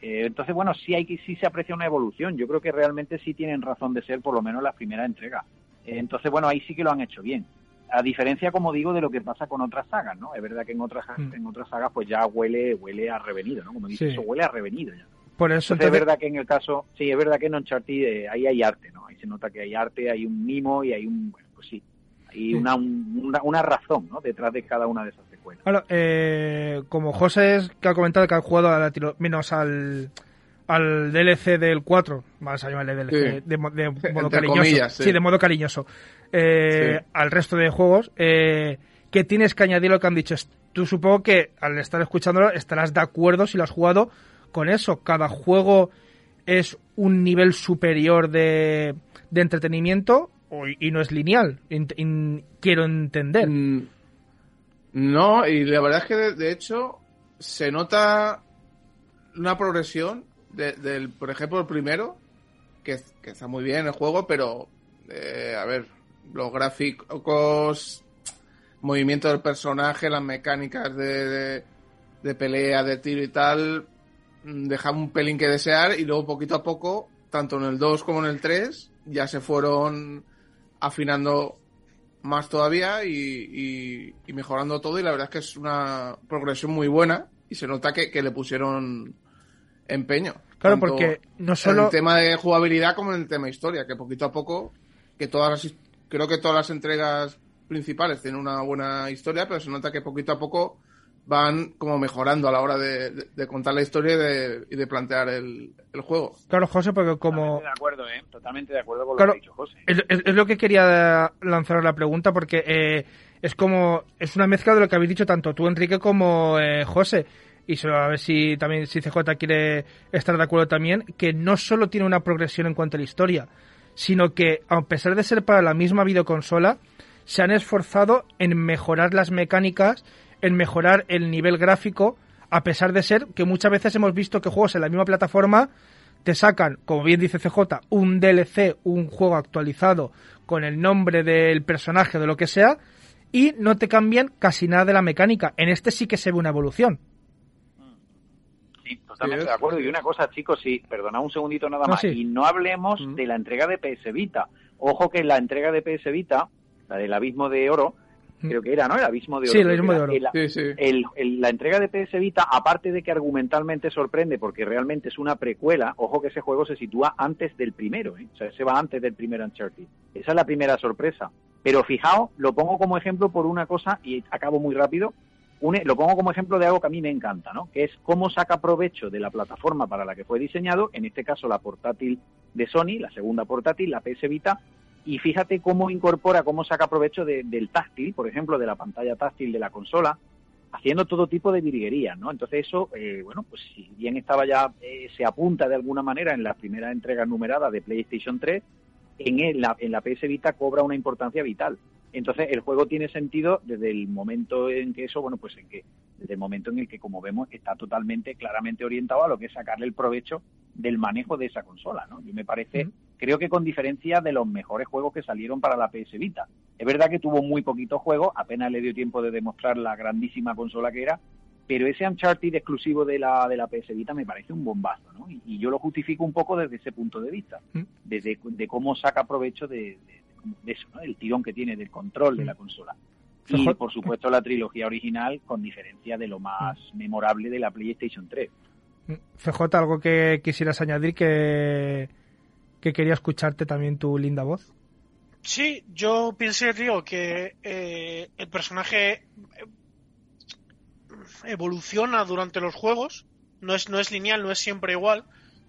Eh, entonces, bueno, sí, hay que, sí se aprecia una evolución. Yo creo que realmente sí tienen razón de ser, por lo menos las primeras entregas. Eh, entonces, bueno, ahí sí que lo han hecho bien. A diferencia, como digo, de lo que pasa con otras sagas, ¿no? Es verdad que en otras, Mm. en otras sagas pues ya huele huele a revenido, ¿no? Como dice, Sí. eso huele a revenido ya. Por eso, Entonces, entonces, es verdad que en el caso, sí, es verdad que en Uncharted eh, ahí hay arte, ¿no? Ahí se nota que hay arte, hay un mimo y hay un, bueno, pues sí, Sí. una, un- una, una razón, ¿no? Detrás de cada una de esas secuelas. Claro, eh, como José es que ha comentado que ha jugado a la tiro- menos al, al DLC del 4, vamos a llamarle DLC, Sí. de, mo- de modo Entre cariñoso. comillas, sí. sí. de modo cariñoso. Eh, Sí. Al resto de juegos, eh, que tienes que añadir lo que han dicho. Tú supongo que al estar escuchándolo estarás de acuerdo si lo has jugado con eso. Cada juego es un nivel superior de, de entretenimiento y no es lineal. In- in- quiero entender. Mm, No, y la verdad es que de, hecho se nota una progresión de- del, por ejemplo, el primero, que, está muy bien el juego, pero eh, a ver, los gráficos, movimiento del personaje, las mecánicas de, de, pelea, de tiro y tal, mm, dejan un pelín que desear y luego poquito a poco, tanto en el 2 como en el 3, ya se fueron afinando más todavía y, y- y mejorando todo y la verdad es que es una progresión muy buena y se nota que, que le pusieron empeño. Claro, porque no en solo... el tema de jugabilidad como en el tema historia, que poquito a poco, que todas las, creo que todas las entregas principales tienen una buena historia, pero se nota que poquito a poco van como mejorando a la hora de, de- de contar la historia y de, y de plantear el, el juego. Claro, José, porque como... Totalmente de acuerdo, ¿eh? Totalmente de acuerdo con Claro. lo que ha dicho José. Es, es- es lo que quería lanzar la pregunta porque eh, es como es una mezcla de lo que habéis dicho tanto tú Enrique como eh, José y solo a ver si también si CJ quiere estar de acuerdo también que no solo tiene una progresión en cuanto a la historia sino que a pesar de ser para la misma videoconsola se han esforzado en mejorar las mecánicas en mejorar el nivel gráfico a pesar de ser que muchas veces hemos visto que juegos en la misma plataforma te sacan, como bien dice CJ, un DLC, un juego actualizado con el nombre del personaje o de lo que sea, y no te cambian casi nada de la mecánica. En este sí que se ve una evolución. Sí, totalmente Sí, de acuerdo. Y una cosa, chicos, sí, perdona un segundito nada No, más. sí. Y no hablemos Mm. de la entrega de PS Vita. Ojo que la entrega de PS Vita, la del Abismo de Oro, Mm. Creo que era, ¿no? El Abismo de Oro. Sí, el Abismo de. Oro. El- Sí, sí. el- el- la entrega de PS Vita, aparte de que argumentalmente sorprende, porque realmente es una precuela, ojo que ese juego se sitúa antes del primero, ¿eh? o sea, se va antes del primer Uncharted. Esa es la primera sorpresa. Pero fijaos, lo pongo como ejemplo por una cosa, y acabo muy rápido, un- lo pongo como ejemplo de algo que a mí me encanta, ¿no? Que es cómo saca provecho de la plataforma para la que fue diseñado, en este caso la portátil de Sony, la segunda portátil, la PS Vita, y fíjate cómo incorpora, cómo saca provecho de- del táctil, por ejemplo, de la pantalla táctil de la consola, haciendo todo tipo de virguerías, ¿no? Entonces eso, eh, bueno, pues si bien estaba ya, eh, se apunta de alguna manera en las primeras entregas numeradas de PlayStation 3, en, el- la, en la PS Vita cobra una importancia vital. Entonces el juego tiene sentido desde el momento en que eso, bueno, pues en que desde el momento en el que, como vemos, está totalmente, claramente orientado a lo que es sacarle el provecho del manejo de esa consola, ¿no? Yo me parece. Creo que con diferencia de los mejores juegos que salieron para la PS Vita. Es verdad que tuvo muy poquitos juegos, apenas le dio tiempo de demostrar la grandísima consola que era, pero ese Uncharted exclusivo de la, de la PS Vita me parece un bombazo, ¿no? Y, y yo lo justifico un poco desde ese punto de vista, Mm. desde de cómo saca provecho de, de- de eso, ¿no? El tirón que tiene del control de Mm. la consola. Y, por supuesto, la trilogía original, con diferencia de lo más memorable de la PlayStation 3. CJ, algo que quisieras añadir que, que quería escucharte también tu linda voz. Sí, yo pienso, Río, que eh, el personaje eh, evoluciona durante los juegos, no es, no es lineal, no es siempre igual.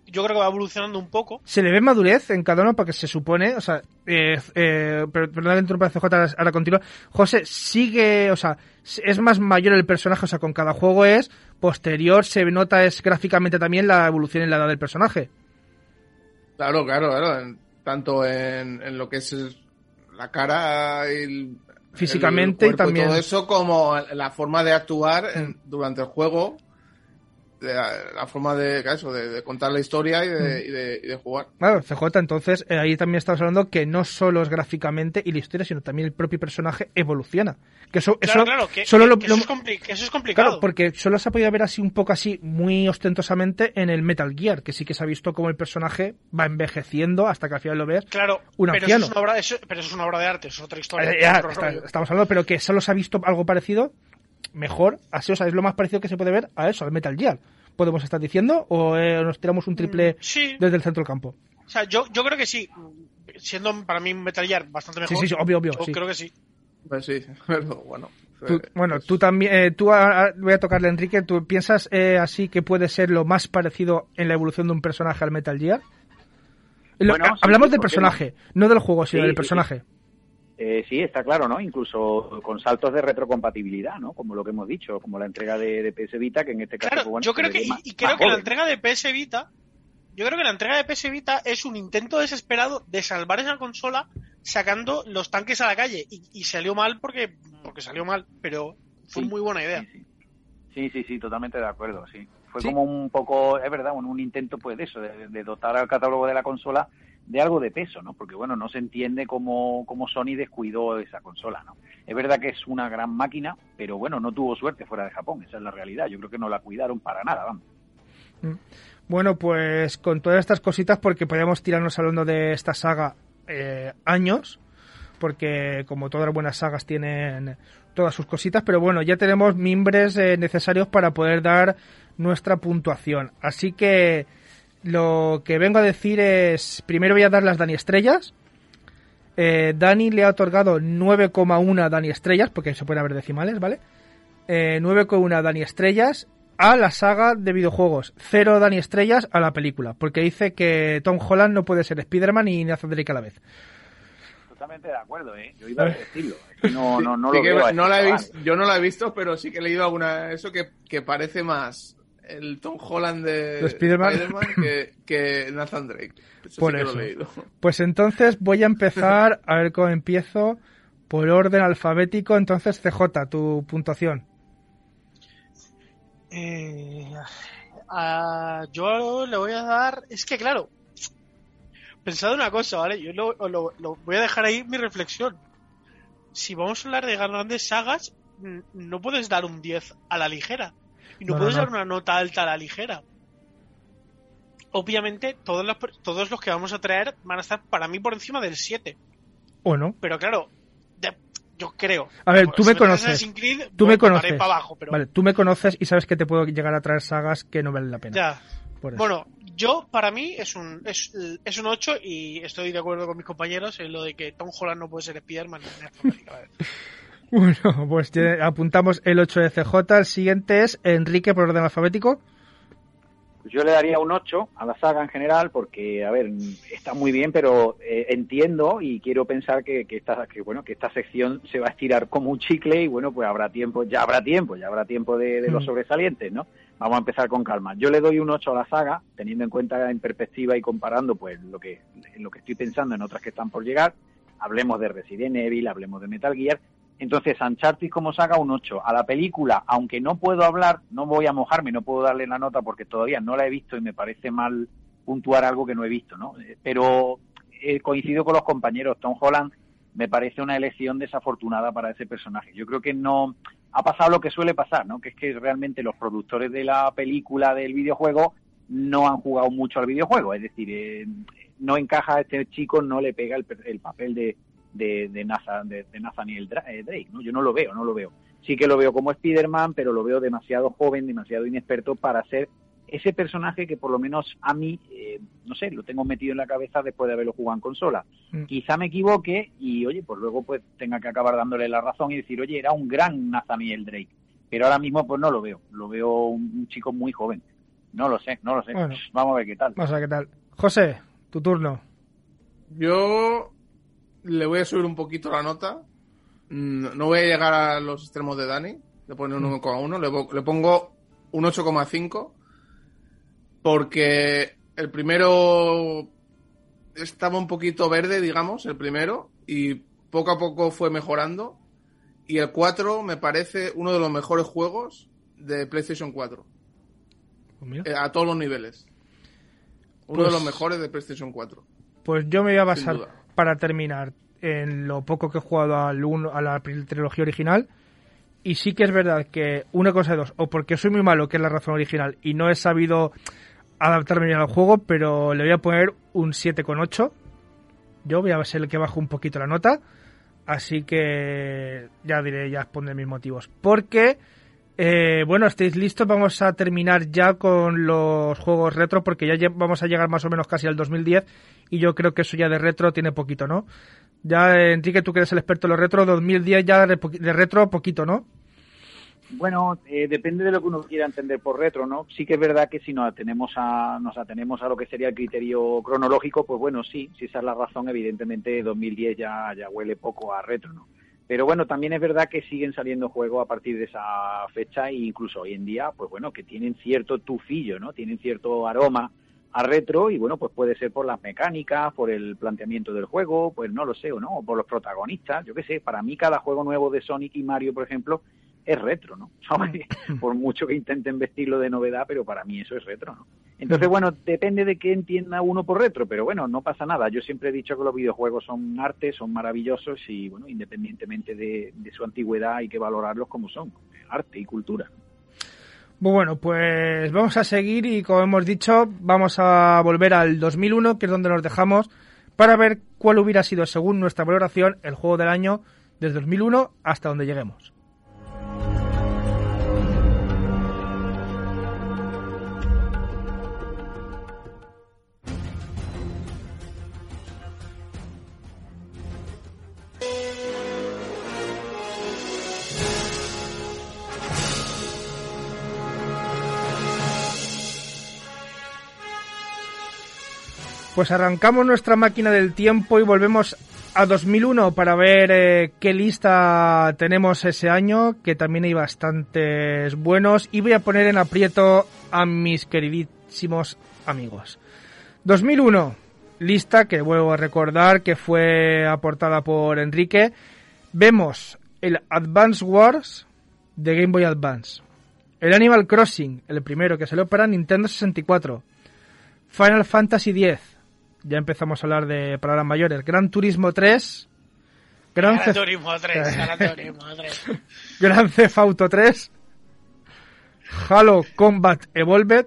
yo creo que va evolucionando un poco. Se le ve madurez en cada uno porque se supone, o sea, eh, eh, per- perdón que interrumpa CJ, ahora continúa. José sigue, o sea, es más mayor el personaje, o sea, con cada juego es posterior, se nota es gráficamente también la evolución en la edad del personaje. Claro, claro, claro. en- tanto en, en lo que es la cara el, Físicamente el y también- todo eso, como la forma de actuar en- durante el juego, de la, la forma de, eso, de, de contar la historia y de, y de, y de jugar. Claro, CJ, entonces eh, ahí también estamos hablando que no solo es gráficamente y la historia, sino también el propio personaje evoluciona. Que eso, Claro, eso claro, que, solo que- lo- que lo- eso, es que eso es complicado. Claro, porque solo se ha podido ver así un poco así, muy ostentosamente en el Metal Gear, que sí que se ha visto como el personaje va envejeciendo hasta que al final lo ves. Claro, un pero, anciano. eso es una obra, eso- pero eso es una obra de arte, eso es otra historia. Eh, ya, otro está- rollo. estamos hablando, pero que solo se ha visto algo parecido, mejor, así, o sea, es lo más parecido que se puede ver a eso, al Metal Gear. ¿Podemos estar diciendo? ¿O eh, nos tiramos un triple Mm, sí. desde el centro del campo? O sea, yo, yo creo que sí. Siendo para mí Metal Gear bastante mejor. Sí, sí, sí, obvio, obvio, Yo sí. creo que sí. Pues sí, [laughs] pero bueno. Tú- bueno, tú también, eh, tú a- a- voy a tocarle a Enrique, ¿tú piensas eh, así que puede ser lo más parecido en la evolución de un personaje al Metal Gear? Lo- Bueno, a- sí, hablamos sí, del ¿por qué personaje, no del juego, sino Sí, del sí, personaje. Eh, sí, está claro, ¿no? Incluso con saltos de retrocompatibilidad, ¿no? Como lo que hemos dicho, como la entrega de, de PS Vita, que en este caso, Claro, pues, bueno, yo creo que, y, más- y creo que la entrega de PS Vita, yo creo que la entrega de PS Vita es un intento desesperado de salvar esa consola sacando los tanques a la calle. Y, y salió mal porque, porque salió mal, pero fue Sí, muy buena idea. Sí, sí. Sí, sí, sí, totalmente de acuerdo, sí. Fue Sí. como un poco, es verdad, un, un intento pues de eso, de, de dotar al catálogo de la consola de algo de peso, ¿no? Porque bueno, no se entiende cómo, cómo Sony descuidó esa consola, ¿no? Es verdad que es una gran máquina, pero bueno, no tuvo suerte fuera de Japón, esa es la realidad. Yo creo que no la cuidaron para nada, vamos. Bueno, pues con todas estas cositas, porque podríamos tirarnos hablando de esta saga eh, años, porque como todas las buenas sagas tienen todas sus cositas, pero bueno, ya tenemos mimbres eh, necesarios para poder dar nuestra puntuación. Así que lo que vengo a decir es, primero voy a dar las Dani Estrellas. Eh, Dani le ha otorgado 9,1 Dani Estrellas, porque se pueden haber decimales, ¿vale? Eh, 9,1 Dani Estrellas a la saga de videojuegos, 0 Dani Estrellas a la película, porque dice que Tom Holland no puede ser Spider-Man y Nathan Drake a la vez. Totalmente de acuerdo, ¿eh? Yo iba a decirlo. No, no, no Sí lo que veo. a no la he visto, yo no la he visto, pero sí que he leído alguna eso que, que parece más el Tom Holland de, ¿De Spider-Man? que, que Nathan Drake. Eso Por sí eso. lo he leído. Pues entonces voy a empezar a ver cómo empiezo por orden alfabético. Entonces, CJ, tu puntuación. Eh, a- yo le voy a dar. Es que, claro, pensad una cosa, ¿vale? Yo lo, lo- lo- voy a dejar ahí mi reflexión. Si vamos a hablar de grandes sagas, no puedes dar un 10 a la ligera. Y no, puedes no. dar una nota alta a la ligera. Obviamente, todos los, todos los que vamos a traer van a estar para mí por encima del 7. ¿O no? Pero claro, de- yo creo. A ver, tú si me conoces. Creed, Tú me conoces. para abajo, pero Vale, tú me conoces y sabes que te puedo llegar a traer sagas que no valen la pena. ya. Por eso. Bueno, yo para mí es un es, es un 8 y estoy de acuerdo con mis compañeros en lo de que Tom Holland no puede ser Spider-Man. [laughs] [laughs] Bueno, pues apuntamos el 8 de CJ. El siguiente es Enrique por orden alfabético. Pues yo le daría un 8 a la saga en general porque, a ver, está muy bien, pero eh, entiendo y quiero pensar que, que, esta, que, bueno, que esta sección se va a estirar como un chicle y, bueno, pues habrá tiempo, ya habrá tiempo, ya habrá tiempo de, de los Mm. sobresalientes, ¿no? Vamos a empezar con calma. Yo le doy un 8 a la saga, teniendo en cuenta en perspectiva y comparando, pues, lo que, lo que estoy pensando en otras que están por llegar. Hablemos de Resident Evil, hablemos de Metal Gear, entonces, Uncharted como saga un 8. A la película, aunque no puedo hablar, no voy a mojarme, no puedo darle la nota porque todavía no la he visto y me parece mal puntuar algo que no he visto, ¿no? Eh, Pero eh, coincido con los compañeros. Tom Holland me parece una elección desafortunada para ese personaje. Yo creo que no ha pasado lo que suele pasar, ¿no? Que es que realmente los productores de la película del videojuego no han jugado mucho al videojuego. Es decir, eh, no encaja a este chico, no le pega el, el papel de, de, de, Nathan- de- de Nathaniel Dra- eh, Drake, ¿no? Yo no lo veo, no lo veo. Sí que lo veo como Spider-Man, pero lo veo demasiado joven, demasiado inexperto para ser ese personaje que por lo menos a mí, eh, no sé, lo tengo metido en la cabeza después de haberlo jugado en consola. Mm. Quizá me equivoque y, oye, pues luego pues tenga que acabar dándole la razón y decir, oye, era un gran Nathaniel Drake. Pero ahora mismo pues no lo veo, lo veo un, un chico muy joven. No lo sé, no lo sé. Bueno. Vamos a ver qué tal. Vamos a ver qué tal. José, tu turno. Yo le voy a subir un poquito la nota. Mm, No voy a llegar a los extremos de Dani. Le pone un 1,1. Le, po- le pongo un 8,5. Porque el primero estaba un poquito verde, digamos, el primero. Y poco a poco fue mejorando. Y el 4 me parece uno de los mejores juegos de PlayStation 4. Pues eh, a todos los niveles. Uno Pues- de los mejores de PlayStation 4. Pues yo me voy a basar. Para terminar, en lo poco que he jugado al uno- a la trilogía original. Y sí que es verdad que una cosa de dos, o porque soy muy malo, que es la razón original, y no he sabido adaptarme bien al juego, pero le voy a poner un 7,8. Yo voy a ser el que bajo un poquito la nota. Así que ya diré, ya pondré mis motivos. Porque, eh, bueno, estáis listos, vamos a terminar ya con los juegos retro, porque ya vamos a llegar más o menos casi al 2010, y yo creo que eso ya de retro tiene poquito, ¿no? Ya, Enrique, tú que eres el experto en los retro, 2010 ya de retro poquito, ¿no? Bueno, eh, depende de lo que uno quiera entender por retro, ¿no? Sí que es verdad que si nos atenemos a nos atenemos a lo que sería el criterio cronológico, pues bueno, sí, si esa es la razón, evidentemente 2010 ya ya huele poco a retro, ¿no? Pero bueno, también es verdad que siguen saliendo juegos a partir de esa fecha e incluso hoy en día, pues bueno, que tienen cierto tufillo, ¿no? Tienen cierto aroma a retro y bueno, pues puede ser por las mecánicas, por el planteamiento del juego, pues no lo sé, o no, o por los protagonistas, yo qué sé, para mí cada juego nuevo de Sonic y Mario, por ejemplo, es retro, ¿no? [laughs] por mucho que intenten vestirlo de novedad, pero para mí eso es retro, ¿no? Entonces, bueno, depende de qué entienda uno por retro, pero bueno, no pasa nada. Yo siempre he dicho que los videojuegos son arte, son maravillosos y, bueno, independientemente de, de su antigüedad, hay que valorarlos como son, arte y cultura. Bueno, pues vamos a seguir y como hemos dicho, vamos a volver al 2001, que es donde nos dejamos, para ver cuál hubiera sido, según nuestra valoración, el juego del año desde 2001 hasta donde lleguemos. Pues arrancamos nuestra máquina del tiempo y volvemos a 2001 para ver eh, qué lista tenemos ese año, que también hay bastantes buenos. Y voy a poner en aprieto a mis queridísimos amigos. 2001, lista que vuelvo a recordar que fue aportada por Enrique. Vemos el Advance Wars de Game Boy Advance. El Animal Crossing, el primero que salió para Nintendo 64. Final Fantasy X. Ya empezamos a hablar de palabras mayores. Gran Turismo 3. Gran, Gran Ce- Turismo 3, [laughs] Gran Turismo 3. Gran Theft Auto 3. Halo Combat Evolved.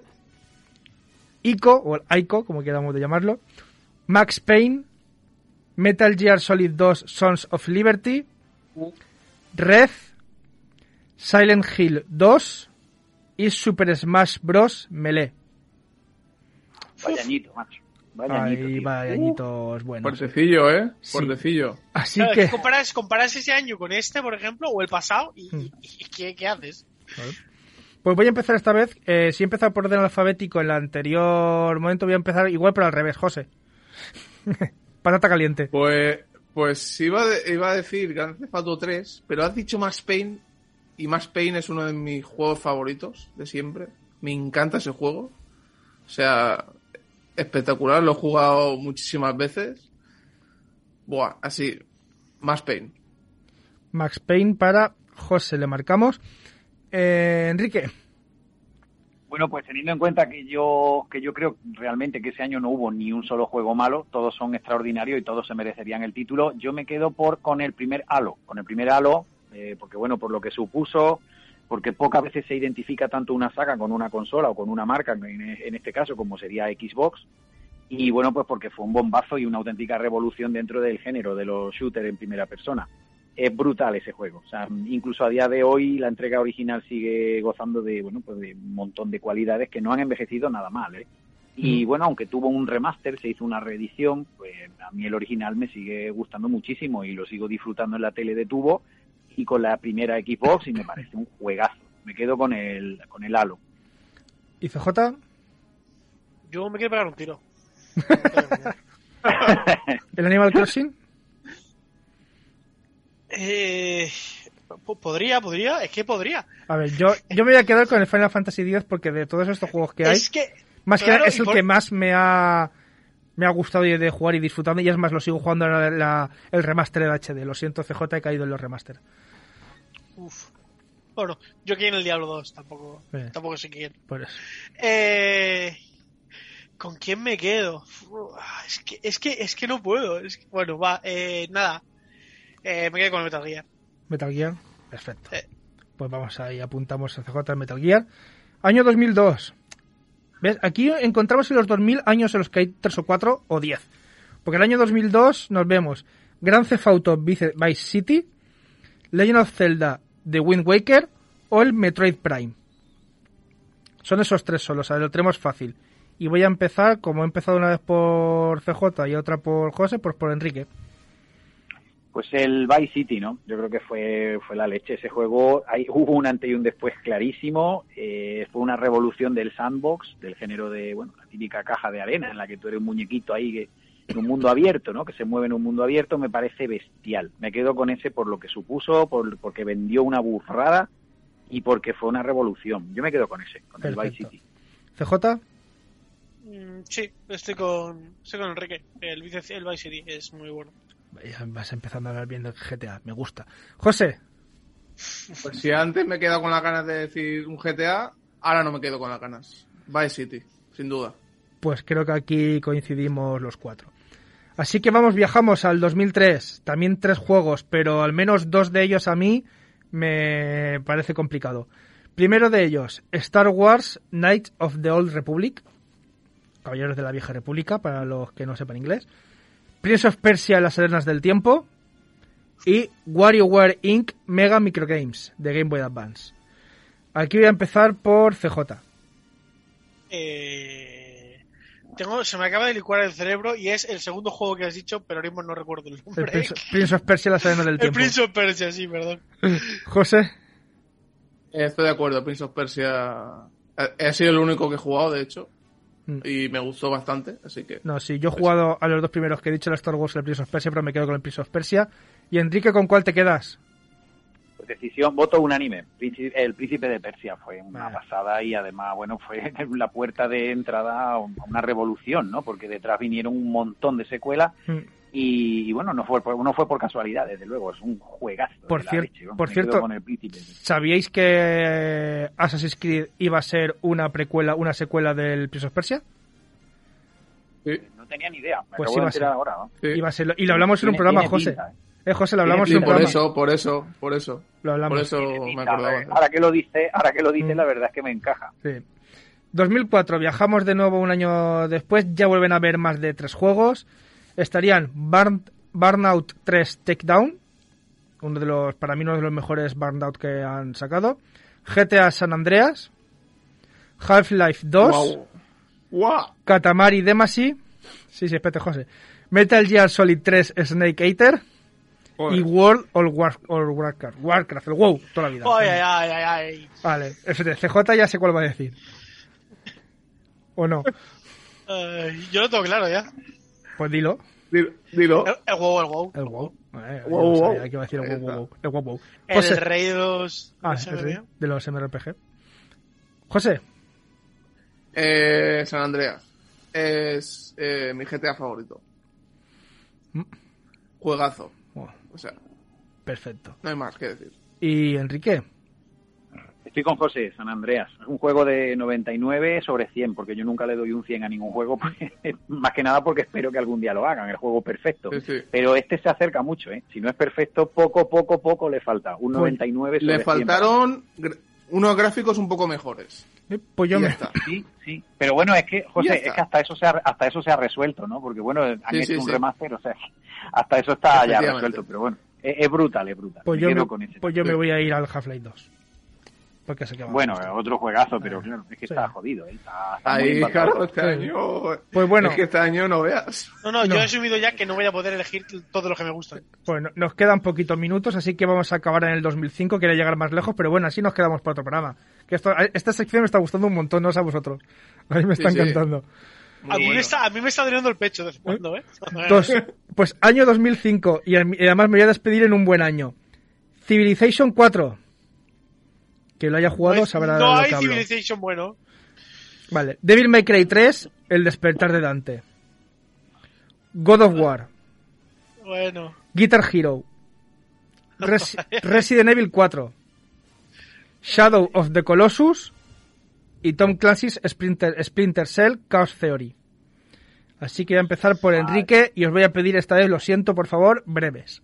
ICO, o el ICO, como queramos de llamarlo. Max Payne. Metal Gear Solid 2 Sons of Liberty. Red. Silent Hill 2. Y Super Smash Bros. Melee. Vaya macho. Vaya añito, Ahí tío. va, añitos buenos. Fuertecillo, ¿eh? Sí. Fuertecillo. Así Claro, que... comparas, comparas ese año con este, por ejemplo, o el pasado, y, y- y ¿qué, qué haces? Pues voy a empezar esta vez. Eh, si he empezado por orden alfabético en el anterior momento, voy a empezar igual, pero al revés, José. [laughs] Patata caliente. Pues, pues iba, de- iba a decir Grand Theft Auto 3, pero has dicho Max Payne y Max Payne es uno de mis juegos favoritos de siempre. Me encanta ese juego. O sea, espectacular, lo he jugado muchísimas veces. Buah, así, Max Payne. Max Payne para José, le marcamos. Eh, Enrique, Bueno, pues teniendo en cuenta que yo que yo creo realmente que ese año no hubo ni un solo juego malo, todos son extraordinarios y todos se merecerían el título, yo me quedo por con el primer Halo, con el primer Halo, eh, porque bueno, por lo que supuso, porque pocas veces se identifica tanto una saga con una consola o con una marca, en, este caso como sería Xbox, y bueno, pues porque fue un bombazo y una auténtica revolución dentro del género de los shooters en primera persona. Es brutal ese juego. O sea, incluso a día de hoy la entrega original sigue gozando de, bueno, pues de un montón de cualidades que no han envejecido nada mal, ¿eh? Y bueno, aunque tuvo un remaster, se hizo una reedición, pues a mí el original me sigue gustando muchísimo y lo sigo disfrutando en la tele de tubo y con la primera Xbox y me parece un juegazo. Me quedo con el, con el Halo. ¿y CJ? Yo me quiero pegar un tiro. [laughs] ¿El Animal Crossing? Eh, po- podría, podría, es que podría. A ver, yo, yo me voy a quedar con el Final Fantasy X porque de todos estos juegos que hay, Es que, más que claro, es el por- que más me ha me ha gustado de jugar y disfrutando y es más lo sigo jugando en la- la- el remaster de HD. Lo siento CJ, he caído en los remaster. uf. Bueno, yo quiero en el Diablo 2, tampoco, Eh. tampoco sé quién. Por eso. Eh, ¿Con quién me quedo? Uf, es que, es que, es que no puedo. Es que- bueno, va, eh, nada. Eh, me quedo con el Metal Gear. Metal Gear, perfecto. Pues vamos ahí, apuntamos a CJ Metal Gear. Año 2002. ¿Ves? Aquí encontramos en los 2000 años en los que hay 3 o 4 o 10. Porque el año 2002 nos vemos Grand Theft Auto Vice Vice City, Legend of Zelda The Wind Waker o el Metroid Prime. Son esos tres solos, o sea, lo tenemos fácil. Y voy a empezar, como he empezado una vez por CJ y otra por José, pues por Enrique. Pues el Vice City, ¿no? Yo creo que fue, fue la leche. Ese juego, hay, hubo un antes y un después clarísimo. eh, fue una revolución del sandbox, del género de, bueno, la típica caja de arena en la que tú eres un muñequito ahí que, en un mundo abierto, ¿no? Que se mueve en un mundo abierto, me parece bestial. Me quedo con ese por lo que supuso, por, porque vendió una burrada y porque fue una revolución. Yo me quedo con ese, con el Vice. City. CJ, Mm, sí, estoy con, estoy con Enrique. El Vice, el Vice City es muy bueno. Ya vas empezando a hablar bien del GTA, me gusta. José, Pues si antes me he quedado con las ganas de decir un GTA, ahora no me quedo con las ganas. Vice City, sin duda. pues creo que aquí coincidimos los cuatro. Así que vamos, viajamos al 2003. También tres juegos, pero al menos dos de ellos a mí me parece complicado. Primero de ellos, Star Wars Knights of the Old Republic. Caballeros de la Vieja República, para los que no sepan inglés. Prince of Persia, Las Arenas del Tiempo. Y WarioWare Inc. Mega Microgames, de Game Boy Advance. Aquí voy a empezar por CJ. Eh, tengo, se me acaba de licuar el cerebro y es el segundo juego que has dicho, pero ahora mismo no recuerdo el El nombre. Prince, Prince of Persia, Las Arenas del [laughs] El Tiempo. Prince of Persia, sí, perdón. José. Eh, Estoy de acuerdo, Prince of Persia he, he sido el único que he jugado, de hecho, Mm. y me gustó bastante, así que... No, sí, yo he jugado a los dos primeros que he dicho, el Star Wars y el Prince of Persia, pero me quedo con el Prince of Persia. Y Enrique, ¿con cuál te quedas? Pues decisión, voto unánime. El Príncipe de Persia fue una Vale. pasada y además, bueno, fue [laughs] la puerta de entrada a una revolución, ¿no? Porque detrás vinieron un montón de secuelas Mm. Y, y, bueno, no fue, por, no fue por casualidad, desde luego, es un juegazo. de Por la cier- leche, vamos, por cierto- con el Príncipe. ¿Sabíais que Assassin's Creed iba a ser una precuela, una secuela del Prince of Persia? Sí, No tenía ni idea, me Pues acabo iba de a ser. ahora, ¿no? sí. Iba a ser, y lo hablamos en un programa, tiene José. pinta, ¿eh? Eh, José, lo hablamos en por programa. eso, por eso, por eso. Lo hablamos. Por eso me acordaba. eh. Ahora que lo dice, ahora que lo dice, Mm. la verdad es que me encaja. Sí. 2004, viajamos de nuevo un año después, ya vuelven a haber más de tres juegos. Estarían Burn- Burnout 3 Takedown, uno de los, para mí uno de los mejores Burnout que han sacado. GTA San Andreas, Half-Life 2, Guau. Guau. Katamari Damacy, sí, sí, espérate, José. Metal Gear Solid 3 Snake Eater Joder. y World of War- Warcraft, Warcraft, el WoW, toda la vida. Ay, ay, ay. Vale, espérate, CJ ya sé cuál va a decir. ¿O no? Yo lo tengo claro ya. Pues dilo. Dilo. dilo. El, el WoW, el WoW. El WoW. Eh, Wow, wow. a decir el WoW, wow, wow. El WoW, wow. El José. rey de los... Ah, ¿se el rey olvidó? de los MRPG. José. Eh, San Andreas. Es eh, mi GTA favorito. Mm. Juegazo. O sea, perfecto. no hay más que decir. ¿Y Enrique? Estoy con José, San Andreas. Es un juego de 99 sobre 100, porque yo nunca le doy un 100 a ningún juego, [laughs] más que nada porque espero que algún día lo hagan, el juego perfecto. Sí, sí. Pero este se acerca mucho, ¿eh? Si no es perfecto, poco, poco, poco le falta. Un Pues 99 sobre Le 100. faltaron unos gráficos un poco mejores. Eh, Pues yo me... está. [laughs] Sí, sí. Pero bueno, es que, José, es que hasta eso se ha, hasta eso se ha resuelto, ¿no? Porque bueno, han Sí, hecho sí, un sí. remaster, o sea, [laughs] hasta eso está ya resuelto. Pero bueno, es, es brutal, es brutal. Pues Me yo, me, con ese. pues yo me voy a ir al Half-Life 2. Porque a Bueno, otro juegazo, pero claro, es que Sí. está jodido, ¿eh? Está, está Ahí, claro, este Sí. año. Pues bueno. Es que este año no veas. No, no, No. yo he asumido ya que no voy a poder elegir todos los que me gustan. Bueno, nos quedan poquitos minutos, así que vamos a acabar en el 2005. Quería llegar más lejos, pero bueno, así nos quedamos para otro programa. Que esto, esta sección me está gustando un montón, no sé a vosotros. A mí me está Sí, sí. encantando. A mí, me está, a mí me está doliendo el pecho de vez en cuando, ¿eh? [laughs] Dos, pues año 2005, y al- y además me voy a despedir en un buen año. Civilization 4. Que lo haya jugado Pues sabrá no de lo hay que hablo. Civilization bueno. Vale. Devil May Cry 3, El despertar de Dante. God of War. Bueno. Guitar Hero. Res- Resident Evil 4. Shadow of the Colossus. Y Tom Clancy's Splinter, Splinter Cell Chaos Theory. Así que voy a empezar por Enrique y os voy a pedir esta vez, lo siento, por favor, breves.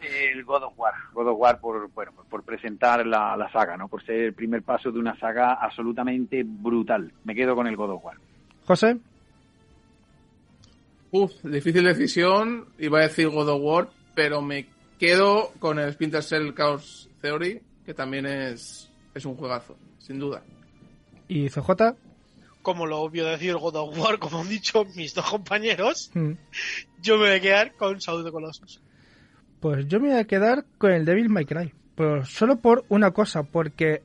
El God of War. God of War por, bueno, por- por presentar la, la saga, ¿no? Por ser el primer paso de una saga absolutamente brutal. Me quedo con el God of War. José. Uf, difícil decisión. Iba a decir God of War, pero me quedo con el Splinter Cell Chaos Theory, que también es, es un juegazo, sin duda. ¿Y CJ? Como lo obvio de decir God of War, como han dicho mis dos compañeros, Mm. yo me voy a quedar con the Colossus. Pues yo me voy a quedar con el Devil May Cry. Pero solo por una cosa, porque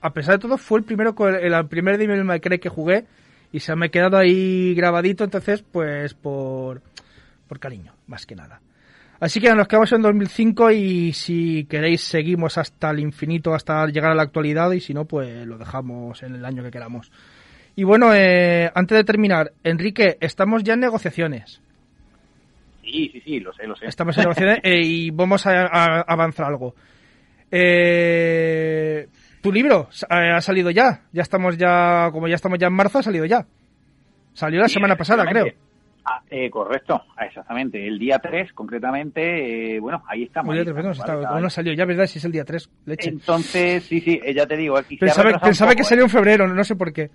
a pesar de todo fue el primero el, el primer Devil May Cry que jugué y se me ha quedado ahí grabadito, entonces pues por, por cariño, más que nada. Así que nos quedamos en 2005 y si queréis seguimos hasta el infinito, hasta llegar a la actualidad y si no pues lo dejamos en el año que queramos. Y bueno, eh, antes de terminar, Enrique, estamos ya en negociaciones. Sí, sí, sí, lo sé, lo sé. Estamos en negociaciones eh, y vamos a, a avanzar algo. Eh, tu libro eh, ha salido ya. Ya estamos ya, como ya estamos ya en marzo, ha salido ya. Salió la Sí, semana pasada, creo. Ah, eh, correcto, ah, exactamente. El día 3, concretamente, eh, bueno, ahí estamos. Muy ahí bien, perdón, estamos, está- ¿vale? no salió ya, ¿verdad? Si es el día 3, leche. Entonces, sí, sí, eh, ya te digo. aquí Pensaba, pensaba que poco, salió ¿eh? en febrero, no sé por qué.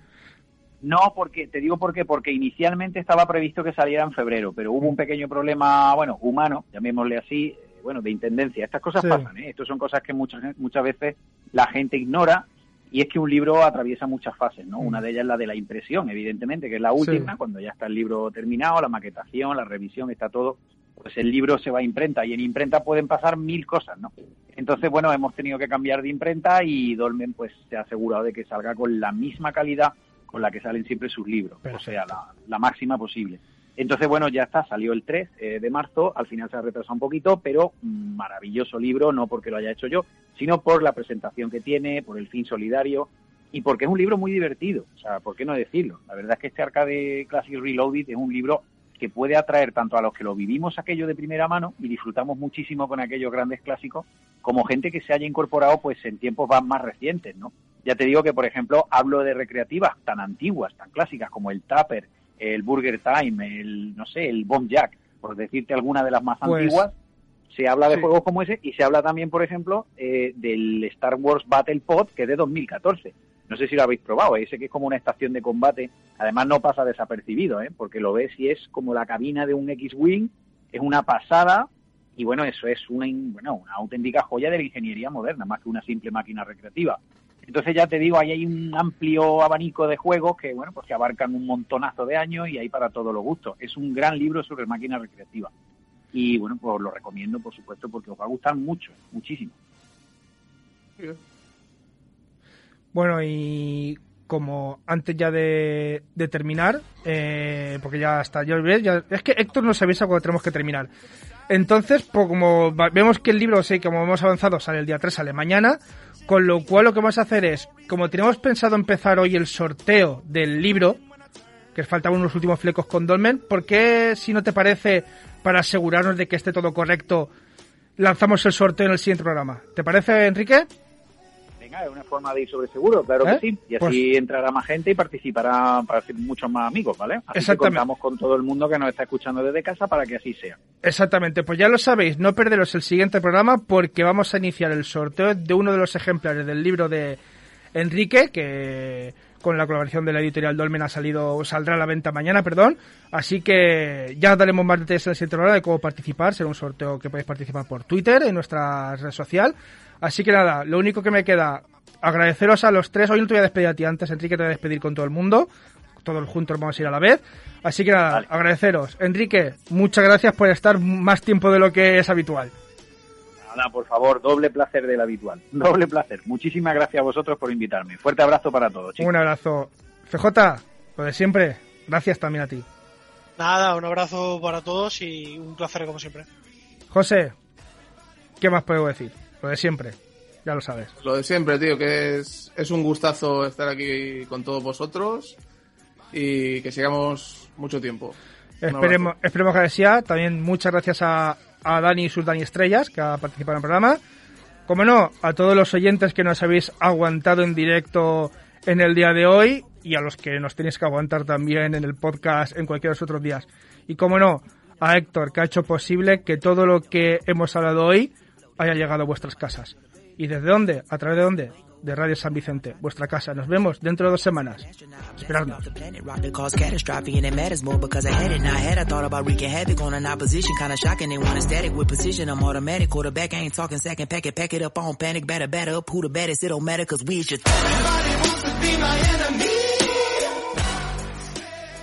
No, porque te digo por qué, porque inicialmente estaba previsto que saliera en febrero, pero hubo un pequeño problema, bueno, humano, llamémosle así, eh, bueno, de intendencia. Estas cosas Sí. pasan, ¿eh? Estas son cosas que muchas muchas veces la gente ignora y es que un libro atraviesa muchas fases, ¿no? Mm. Una de ellas es la de la impresión, evidentemente, que es la última, Sí. cuando ya está el libro terminado, la maquetación, la revisión, está todo, pues el libro se va a imprenta y en imprenta pueden pasar mil cosas, ¿no? Entonces, bueno, hemos tenido que cambiar de imprenta y Dolmen pues se ha asegurado de que salga con la misma calidad con la que salen siempre sus libros, o sea, la, la máxima posible. Entonces, bueno, ya está, salió el 3 eh, de marzo, al final se ha retrasado un poquito, pero maravilloso libro, no porque lo haya hecho yo, sino por la presentación que tiene, por el fin solidario y porque es un libro muy divertido, o sea, ¿por qué no decirlo? La verdad es que este Arcade Classic Reloaded es un libro que puede atraer tanto a los que lo vivimos aquello de primera mano y disfrutamos muchísimo con aquellos grandes clásicos, como gente que se haya incorporado pues en tiempos más recientes, ¿no? Ya te digo que, por ejemplo, hablo de recreativas tan antiguas, tan clásicas como el Tupper, el Burger Time, el, no sé, el Bomb Jack, por decirte alguna de las más Pues, antiguas, se habla de sí. juegos como ese y se habla también, por ejemplo, eh, del Star Wars Battle Pod, que es de 2014. No sé si lo habéis probado, ese que es como una estación de combate. Además no pasa desapercibido, ¿eh? porque lo ves y es como la cabina de un X-Wing, es una pasada y bueno, eso es una, bueno, una auténtica joya de la ingeniería moderna, más que una simple máquina recreativa. Entonces ya te digo, ahí hay un amplio abanico de juegos que, bueno, pues que abarcan un montonazo de años y hay para todos los gustos. Es un gran libro sobre máquina recreativa. Y bueno, pues lo recomiendo, por supuesto, porque os va a gustar mucho, muchísimo. Bueno, y como antes ya de, terminar, eh, porque ya está, ves, ya- es que Héctor nos avisa cuando tenemos que terminar. Entonces, pues como vemos que el libro, sí, como hemos avanzado, sale el día 3, sale mañana, con lo cual lo que vamos a hacer es, como tenemos pensado empezar hoy el sorteo del libro, que faltaban unos últimos flecos con Dolmen, ¿por qué, si no te parece, para asegurarnos de que esté todo correcto, lanzamos el sorteo en el siguiente programa? ¿Te parece, Enrique? Venga, es una forma de ir sobre seguro, claro ¿Eh? que sí. Y así Pues- entrará más gente y participará para ser muchos más amigos, ¿vale? Así que contamos con todo el mundo que nos está escuchando desde casa para que así sea. Exactamente, pues ya lo sabéis, no perderos el siguiente programa porque vamos a iniciar el sorteo de uno de los ejemplares del libro de Enrique, que con la colaboración de la editorial Dolmen ha salido, saldrá a la venta mañana, perdón. Así que ya daremos más detalles en el siguiente programa de cómo participar. Será un sorteo que podéis participar por Twitter, en nuestra red social. Así que nada, lo único que me queda, agradeceros a los tres. Hoy no te voy a despedir a ti antes, Enrique, te voy a despedir con todo el mundo. Todos juntos vamos a ir a la vez. Así que nada, Vale. agradeceros. Enrique, muchas gracias por estar más tiempo de lo que es habitual. Nada, por favor, doble placer del habitual. [laughs] Doble placer. Muchísimas gracias a vosotros por invitarme. Fuerte abrazo para todos, chicos. Un abrazo. CJ, lo de siempre. Gracias también a ti. Nada, un abrazo para todos y un placer como siempre. José, ¿qué más puedo decir? Lo de siempre, ya lo sabes. Lo de siempre, tío, que es, es un gustazo estar aquí con todos vosotros y que sigamos mucho tiempo. Esperemos, esperemos que así sea. También muchas gracias a, a Dani y sus Dani Estrellas, que ha participado en el programa. Como no, a todos los oyentes que nos habéis aguantado en directo en el día de hoy y a los que nos tenéis que aguantar también en el podcast en cualquiera de los otros días. Y como no, a Héctor, que ha hecho posible que todo lo que hemos hablado hoy haya llegado a vuestras casas. ¿Y desde dónde? ¿A través de dónde? De Radio San Vicente, vuestra casa. Nos vemos dentro de dos semanas. Esperadnos.